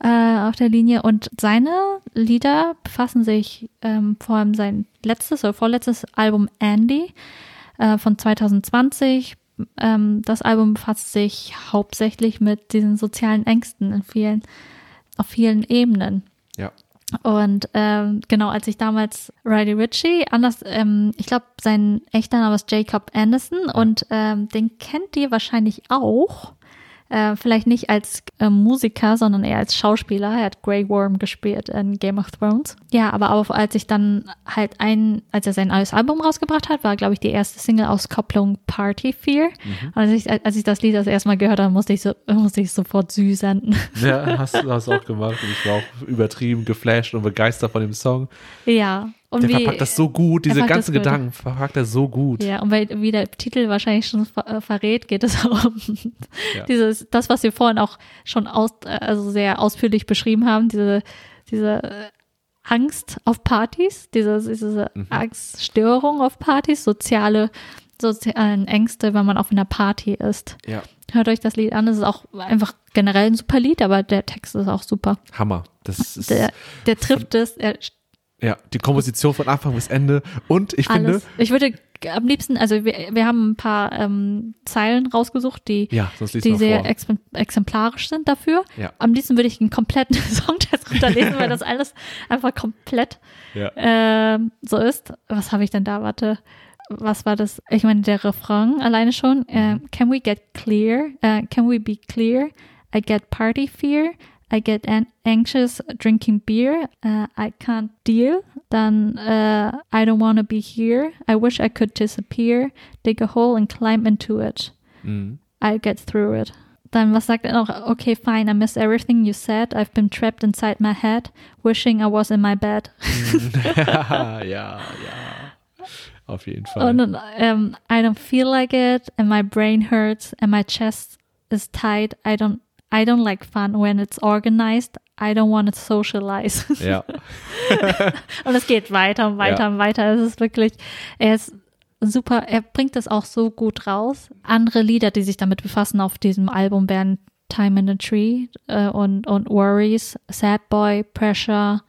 äh, auf der Linie. Und seine Lieder befassen sich ähm, vor allem sein letztes oder vorletztes Album Andy äh, von 2020 ähm, das Album befasst sich hauptsächlich mit diesen sozialen Ängsten in vielen, auf vielen Ebenen. Ja. Und ähm, genau, als ich damals Riley Ritchie, anders, ähm, ich glaube, sein echter Name ist Jacob Anderson ja. und ähm, den kennt ihr wahrscheinlich auch. Äh, vielleicht nicht als äh, Musiker, sondern eher als Schauspieler. Er hat Grey Worm gespielt in Game of Thrones. Ja, aber auch als ich dann halt ein, als er sein neues Album rausgebracht hat, war, glaube ich, die erste Single-Auskopplung Party Fear. Mhm. Und als ich, als ich das Lied das erste Mal gehört habe, musste ich, so, musste ich sofort süß senden. Ja, hast du das auch gemacht und ich war auch übertrieben geflasht und begeistert von dem Song. Ja, und der wie, verpackt das so gut, diese ganzen Gedanken verpackt er so gut. Ja, und weil, wie der Titel wahrscheinlich schon ver äh, verrät, geht es um ja. dieses, das, was wir vorhin auch schon aus, also sehr ausführlich beschrieben haben, diese, diese äh, Angst auf Partys, diese, diese mhm. Angststörung auf Partys, soziale, sozialen Ängste, wenn man auf einer Party ist. Ja. Hört euch das Lied an, es ist auch einfach generell ein super Lied, aber der Text ist auch super. Hammer. Das ist der, der trifft es, er ja, die Komposition von Anfang bis Ende. Und ich Alles. finde. Ich würde am liebsten, also wir, wir haben ein paar ähm, Zeilen rausgesucht, die, ja, die sehr ex exemplarisch sind dafür. Ja. Am liebsten würde ich einen kompletten Songtest runterlesen, weil das alles einfach komplett ja. äh, so ist. Was habe ich denn da? Warte. Was war das? Ich meine, der Refrain alleine schon. Uh, can we get clear? Uh, can we be clear? I get party fear. I get anxious drinking beer. Uh, I can't deal. Then uh, I don't want to be here. I wish I could disappear, dig a hole and climb into it. Mhm. I'll get through it. Dann was sagt er noch? Okay, fine, I miss everything you said. I've been trapped inside my head, wishing I was in my bed. ja, ja. Auf jeden Fall. Und um, I don't feel like it, and my brain hurts, and my chest is tight. I don't I don't like fun when it's organized. I don't want to socialize. Ja. und es geht weiter und weiter ja. und weiter. Es ist wirklich, er ist super, er bringt es auch so gut raus. Andere Lieder, die sich damit befassen auf diesem Album wären Time in the Tree äh, und, und Worries, Sad Boy, Pressure,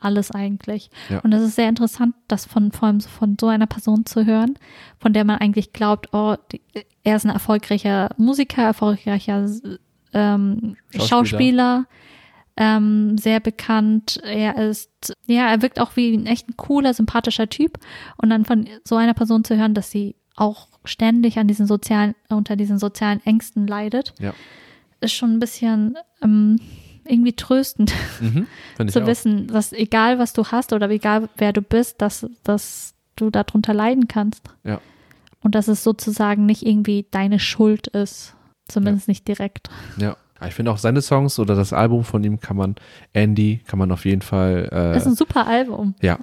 alles eigentlich. Ja. Und es ist sehr interessant, das von, vor allem von so einer Person zu hören, von der man eigentlich glaubt, oh, die, er ist ein erfolgreicher Musiker, erfolgreicher ähm, Schauspieler, Schauspieler ähm, sehr bekannt. Er ist, ja, er wirkt auch wie ein echt ein cooler, sympathischer Typ. Und dann von so einer Person zu hören, dass sie auch ständig an diesen sozialen, unter diesen sozialen Ängsten leidet, ja. ist schon ein bisschen ähm, irgendwie tröstend mhm, zu wissen, dass egal was du hast oder egal wer du bist, dass, dass du darunter leiden kannst. Ja. Und dass es sozusagen nicht irgendwie deine Schuld ist. Zumindest ja. nicht direkt. Ja. Ich finde auch seine Songs oder das Album von ihm kann man, Andy, kann man auf jeden Fall. Äh, Das ist ein super Album. ja,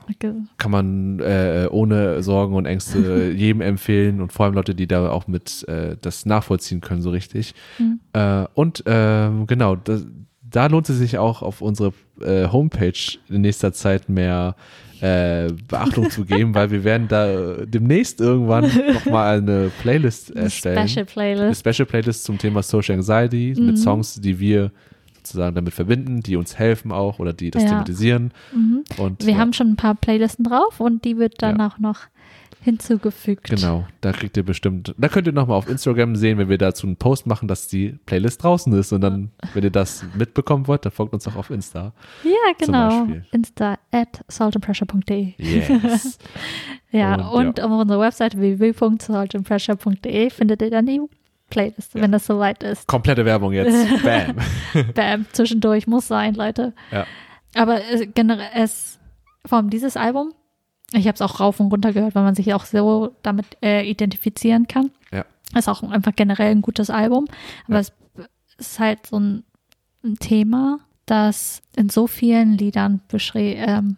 kann man äh, ohne Sorgen und Ängste jedem empfehlen und vor allem Leute, die da auch mit äh, das nachvollziehen können, so richtig. Mhm. Äh, und ähm, genau, da, da lohnt es sich auch auf unsere äh, Homepage in nächster Zeit mehr äh, Beachtung zu geben, weil wir werden da demnächst irgendwann nochmal eine Playlist erstellen. Special Eine Playlist. Special Playlist zum Thema Social Anxiety Mhm. mit Songs, die wir sozusagen damit verbinden, die uns helfen auch oder die das Ja. thematisieren. Mhm. Und Wir ja, haben schon ein paar Playlisten drauf und die wird dann Ja. auch noch hinzugefügt. Genau, da kriegt ihr bestimmt, da könnt ihr nochmal auf Instagram sehen, wenn wir dazu einen Post machen, dass die Playlist draußen ist. Und dann, wenn ihr das mitbekommen wollt, dann folgt uns auch auf Insta. Ja, genau. Insta at saltandpressure.de. Yes. Ja, Und, und, auf unserer Website www.saltandpressure.de findet ihr dann die Playlist, wenn das soweit ist. Komplette Werbung jetzt. Bam. Bam, zwischendurch muss sein, Leute. Ja. Aber generell, es, vor allem dieses Album, ich habe es auch rauf und runter gehört, weil man sich auch so damit äh, identifizieren kann. Ja. Ist auch einfach generell ein gutes Album. Aber Ja. es ist halt so ein, ein Thema, das in so vielen Liedern ähm,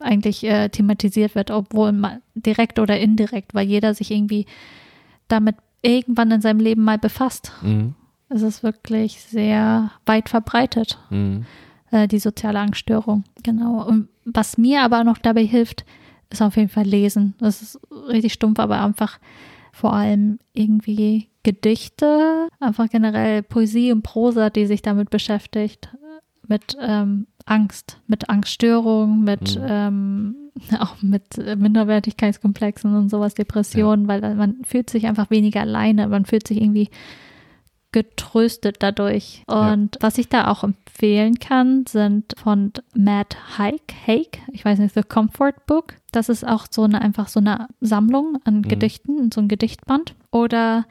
eigentlich äh, thematisiert wird, obwohl direkt oder indirekt, weil jeder sich irgendwie damit irgendwann in seinem Leben mal befasst. Mhm. Es ist wirklich sehr weit verbreitet, Mhm. äh, die soziale Angststörung. Genau. Und was mir aber noch dabei hilft, ist auf jeden Fall Lesen. Das ist richtig stumpf, aber einfach vor allem irgendwie Gedichte, einfach generell Poesie und Prosa, die sich damit beschäftigt, mit ähm, Angst, mit Angststörungen, mit Mhm. ähm, auch mit äh, Minderwertigkeitskomplexen und sowas, Depressionen, weil man fühlt sich einfach weniger alleine, man fühlt sich irgendwie getröstet dadurch. Und was ich da auch empfehlen kann, sind von Matt Haig, Haig, ich weiß nicht, The Comfort Book. Das ist auch so eine, einfach so eine Sammlung an Gedichten, so ein Gedichtband. Oder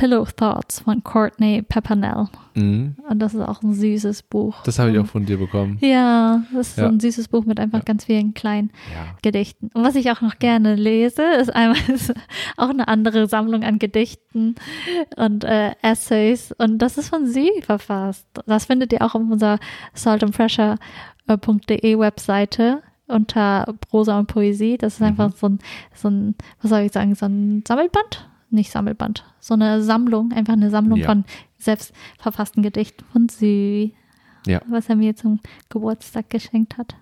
Pillow Thoughts von Courtney Peppernell. Mhm. Und das ist auch ein süßes Buch. Das habe ich auch von dir bekommen. Ja, das ist Ja. so ein süßes Buch mit einfach Ja. ganz vielen kleinen Ja. Gedichten. Und was ich auch noch gerne lese, ist einmal ist auch eine andere Sammlung an Gedichten und äh, Essays. Und das ist von sie verfasst. Das findet ihr auch auf unserer saltandpressure.de Webseite unter Prosa und Poesie. Das ist einfach so ein, so ein, was soll ich sagen, so ein Sammelband? Nicht Sammelband, so eine Sammlung, einfach eine Sammlung Ja. von selbst verfassten Gedichten von Sü, Ja. was er mir zum Geburtstag geschenkt hat.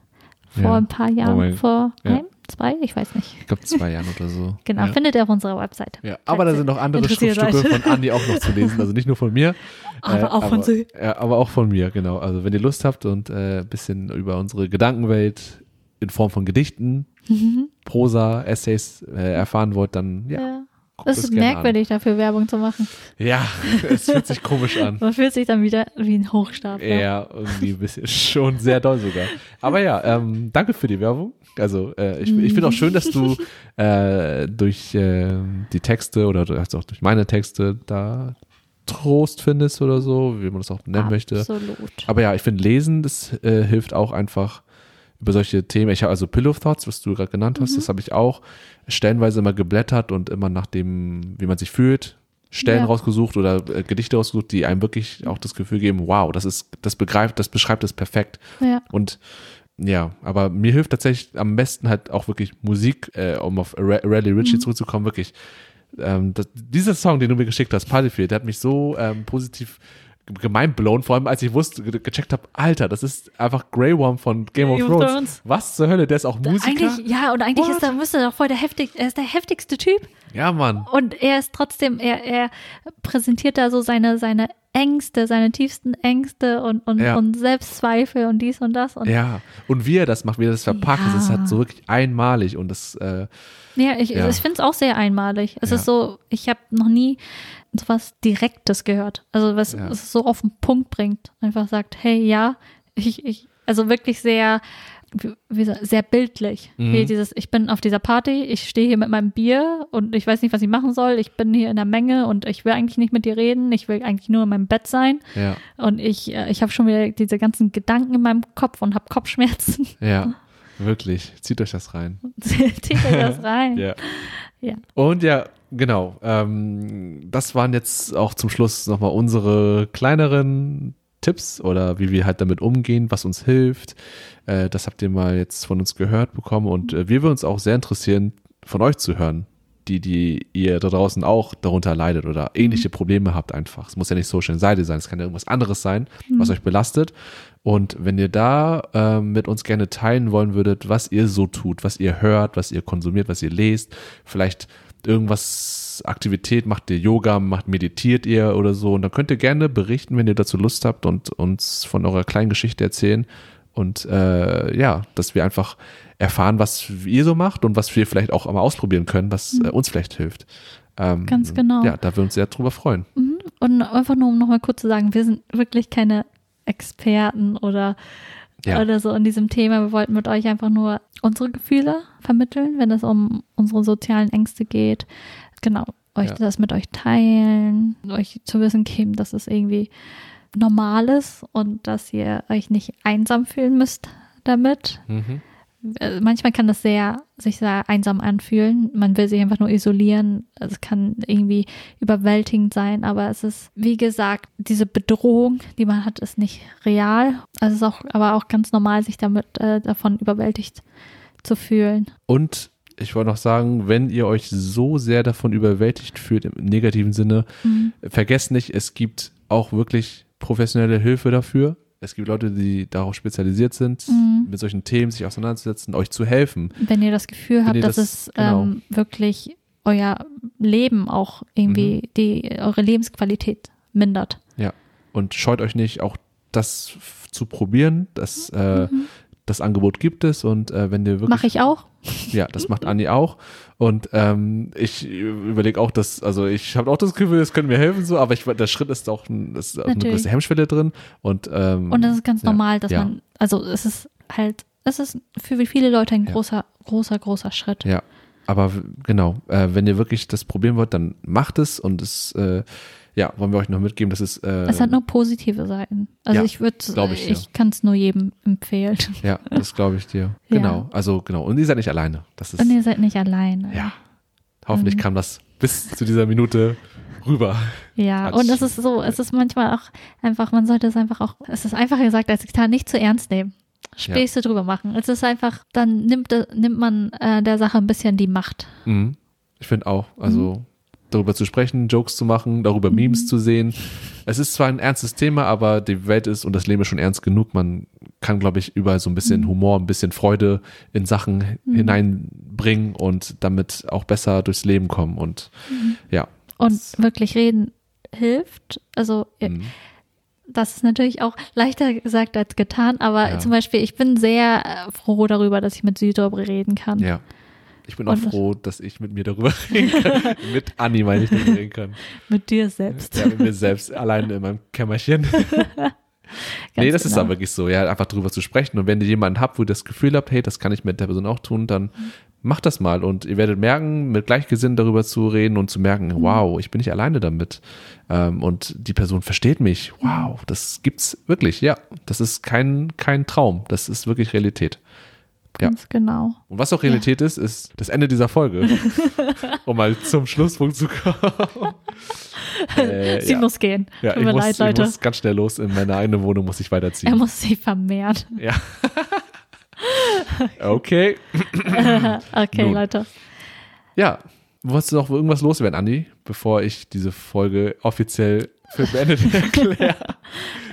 Vor Ja. ein paar Jahren, mein- vor ja. ein, zwei, ich weiß nicht. Ich glaube zwei Jahren oder so. Genau, findet ihr auf unserer Website. Ja, aber da sind noch andere Schriftstücke von Andi auch noch zu lesen, also nicht nur von mir. Aber auch von aber, sie. Ja, aber auch von mir, genau. Also wenn ihr Lust habt und äh, ein bisschen über unsere Gedankenwelt in Form von Gedichten, Mhm. Prosa, Essays äh, erfahren wollt, dann ja. Ja. guckt Es ist merkwürdig, dafür Werbung zu machen. An. Ja, es fühlt sich komisch an. Man fühlt sich dann wieder wie ein Hochstapler. Ja, irgendwie ein bisschen, schon sehr doll sogar. Aber ja, ähm, danke für die Werbung. Also äh, ich, ich finde auch schön, dass du äh, durch äh, die Texte oder du hast auch durch meine Texte da Trost findest oder so, wie man das auch nennen möchte. Absolut. Aber ja, ich finde Lesen, das äh, hilft auch einfach über solche Themen. Ich habe also Pillow Thoughts, was du gerade genannt hast, das habe ich auch stellenweise immer geblättert und immer nach dem, wie man sich fühlt, Stellen Ja. rausgesucht oder äh, Gedichte rausgesucht, die einem wirklich auch das Gefühl geben, wow, das ist, das begreift, das beschreibt es perfekt. Ja. Und ja, aber mir hilft tatsächlich am besten halt auch wirklich Musik, äh, um auf Ra- Rally Ritchie Mhm. zurückzukommen, wirklich. Ähm, das, dieser Song, den du mir geschickt hast, Partyfield, der hat mich so ähm, positiv gemeinblown, vor allem als ich wusste, ge gecheckt habe, Alter, das ist einfach Grey Worm von Game of Game of Thrones. Thrones. Was zur Hölle, der ist auch Musiker? Eigentlich, ja, und eigentlich What? ist er, müsste doch voll der heftig, er ist der heftigste Typ. Ja, Mann. Und er ist trotzdem, er, er präsentiert da so seine, seine Ängste, seine tiefsten Ängste und, und, Ja. und Selbstzweifel und dies und das. Und Ja, und wie er das macht, wie er das verpackt, das ist Ja. halt so wirklich einmalig und das, äh, Ja, ich, Ja. ich finde es auch sehr einmalig. Es Ja. ist so, ich habe noch nie sowas Direktes gehört. Also was Ja. es so auf den Punkt bringt. Einfach sagt, hey, ja, ich, ich, also wirklich sehr, wie, sehr bildlich. Mhm. Wie dieses, ich bin auf dieser Party, ich stehe hier mit meinem Bier und ich weiß nicht, was ich machen soll. Ich bin hier in der Menge und ich will eigentlich nicht mit dir reden. Ich will eigentlich nur in meinem Bett sein. ja, Und ich, äh, ich habe schon wieder diese ganzen Gedanken in meinem Kopf und habe Kopfschmerzen. ja, wirklich. Zieht euch das rein. Zieht euch das rein. Ja. Ja. Und ja, genau. Ähm, das waren jetzt auch zum Schluss nochmal unsere kleineren Tipps oder wie wir halt damit umgehen, was uns hilft. Äh, das habt ihr mal jetzt von uns gehört bekommen und äh, wir würden uns auch sehr interessieren, von euch zu hören, die, die ihr da draußen auch darunter leidet oder ähnliche Probleme habt einfach. Es muss ja nicht Social Anxiety sein, es kann ja irgendwas anderes sein, was euch belastet. Und wenn ihr da ähm, mit uns gerne teilen wollen würdet, was ihr so tut, was ihr hört, was ihr konsumiert, was ihr lest, vielleicht irgendwas Aktivität, macht ihr Yoga, macht meditiert ihr oder so. Und dann könnt ihr gerne berichten, wenn ihr dazu Lust habt und uns von eurer kleinen Geschichte erzählen. Und äh, ja, dass wir einfach erfahren, was ihr so macht und was wir vielleicht auch mal ausprobieren können, was äh, uns vielleicht hilft. Ähm, Ganz genau. Ja, da wir uns sehr drüber freuen. Mhm. Und einfach nur, um nochmal kurz zu sagen, wir sind wirklich keine Experten oder, Ja. oder so in diesem Thema. Wir wollten mit euch einfach nur unsere Gefühle vermitteln, wenn es um unsere sozialen Ängste geht. Genau, euch Ja. das mit euch teilen, euch zu wissen geben, dass es irgendwie normal ist und dass ihr euch nicht einsam fühlen müsst damit. Mhm. Äh, manchmal kann das sehr, sich sehr einsam anfühlen. Man will sich einfach nur isolieren. Es kann irgendwie überwältigend sein, aber es ist, wie gesagt, diese Bedrohung, die man hat, ist nicht real. Also es ist auch, aber auch ganz normal, sich damit äh, davon überwältigt zu fühlen. Und ich wollte noch sagen, wenn ihr euch so sehr davon überwältigt fühlt im negativen Sinne, Mhm. vergesst nicht, es gibt auch wirklich professionelle Hilfe dafür. Es gibt Leute, die darauf spezialisiert sind, Mhm. mit solchen Themen sich auseinanderzusetzen, euch zu helfen. Wenn ihr das Gefühl habt, dass das- es genau. ähm, wirklich euer Leben auch irgendwie, Mhm. die, eure Lebensqualität mindert. Und scheut euch nicht, auch das zu probieren. Das, äh, Mhm. Das Angebot gibt es und äh, wenn ihr wirklich Mache ich auch. Ja, das macht Anni auch. Und ähm, ich überlege auch, dass, also ich habe auch das Gefühl, es könnte mir helfen, so, aber ich, der Schritt ist auch, ein, ist eine gewisse Hemmschwelle drin. Und, ähm, Und das ist ganz ja, normal, dass ja. man, also es ist halt, es ist für viele Leute ein Ja. großer, großer, großer Schritt. Ja, aber genau, äh, wenn ihr wirklich das probieren wollt, dann macht es und es, äh, ja, wollen wir euch noch mitgeben, dass es, äh, Es hat nur positive Seiten. Also Ja, ich würde, ich, ich, ja. kann es nur jedem empfehlen. ja, das glaube ich dir. Ja. Genau, also genau. Und ihr seid nicht alleine. Das ist, Und ihr seid nicht alleine. ja, hoffentlich Mhm. kam das bis zu dieser Minute rüber. Ja, und es ist so, es ist manchmal auch einfach, man sollte es einfach auch, es ist einfacher gesagt als getan, nicht zu ernst nehmen. Späße drüber machen. Es ist einfach, dann nimmt, nimmt man äh, der Sache ein bisschen die Macht. Mhm. Ich finde auch, also Mhm. Darüber zu sprechen, Jokes zu machen, darüber Memes zu sehen. Es ist zwar ein ernstes Thema, aber die Welt ist und das Leben ist schon ernst genug. Man kann, glaube ich, überall so ein bisschen Mhm. Humor, ein bisschen Freude in Sachen hineinbringen und damit auch besser durchs Leben kommen. Und Mhm. ja. Und wirklich reden hilft. Also Mhm. das ist natürlich auch leichter gesagt als getan, aber Ja. zum Beispiel, ich bin sehr äh, froh darüber, dass ich mit darüber reden kann. Ja. Ich bin auch froh, dass ich mit mir darüber reden kann. mit Anni, meine ich, darüber reden kann. Mit dir selbst. Ja, mit mir selbst, alleine in meinem Kämmerchen. nee, das ist genau. aber wirklich so, ja, einfach drüber zu sprechen. Und wenn ihr jemanden habt, wo ihr das Gefühl habt, hey, das kann ich mit der Person auch tun, dann macht das mal. Und ihr werdet merken, mit Gleichgesinnten darüber zu reden und zu merken, Mhm. wow, ich bin nicht alleine damit. Ähm, und die Person versteht mich. Wow, das gibt's wirklich, ja. Das ist kein, kein Traum. Das ist wirklich Realität. Ja. Ganz genau. Und was auch Realität ist, ist das Ende dieser Folge. um mal zum Schlusspunkt zu kommen. Äh, Sie ja. muss gehen. Ja, Tut ich mir muss, leid, ich Leute. muss ganz schnell los. In meiner eigenen Wohnung muss ich weiterziehen. er muss sie vermehren. ja. okay. okay, Nun. Leute. Ja. Wolltest du noch irgendwas loswerden, Andi, bevor ich diese Folge offiziell für beendet erkläre?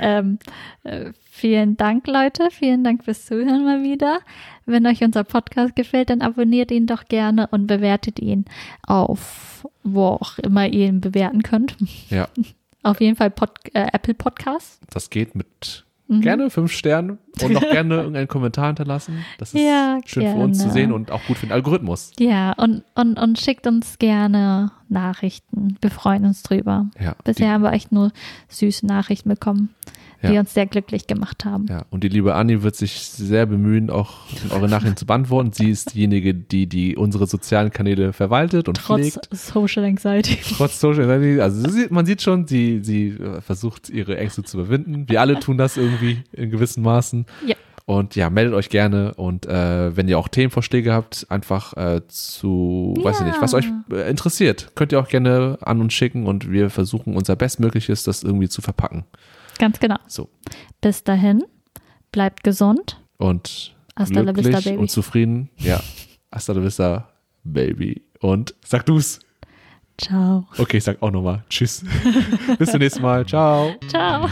Ähm, äh, vielen Dank, Leute. Vielen Dank fürs Zuhören mal wieder. Wenn euch unser Podcast gefällt, dann abonniert ihn doch gerne und bewertet ihn auf wo auch immer ihr ihn bewerten könnt. ja, Auf jeden Fall Pod, äh, Apple Podcasts. das geht mit Mhm. gerne fünf Sternen und noch gerne irgendeinen Kommentar hinterlassen. Das ist Ja, schön für uns zu gerne. sehen und auch gut für den Algorithmus. Ja, und, und, und schickt uns gerne Nachrichten. Wir freuen uns drüber. Ja, Bisher haben wir echt nur süße Nachrichten bekommen, die Ja. uns sehr glücklich gemacht haben. ja, und die liebe Anni wird sich sehr bemühen, auch eure Nachrichten zu beantworten. Sie ist diejenige, die, die unsere sozialen Kanäle verwaltet und Trotz pflegt. Social Anxiety. Trotz Social Media, also sie, man sieht schon, sie, sie äh, versucht ihre Ängste zu überwinden. Wir alle tun das irgendwie in gewissen Maßen. Ja. Und ja, meldet euch gerne und äh, wenn ihr auch Themenvorschläge habt, einfach äh, zu, weiß ich nicht, was Ja. euch äh, interessiert, könnt ihr auch gerne an uns schicken und wir versuchen unser Bestmögliches, das irgendwie zu verpacken. Ganz genau. So. Bis dahin, bleibt gesund. Und Hasta la vista, glücklich Baby. und zufrieden. Ja, hasta la vista, Baby. Und sag du's. Ciao. Okay, ich sag auch nochmal. Tschüss. Bis zum nächsten Mal. Ciao. Ciao.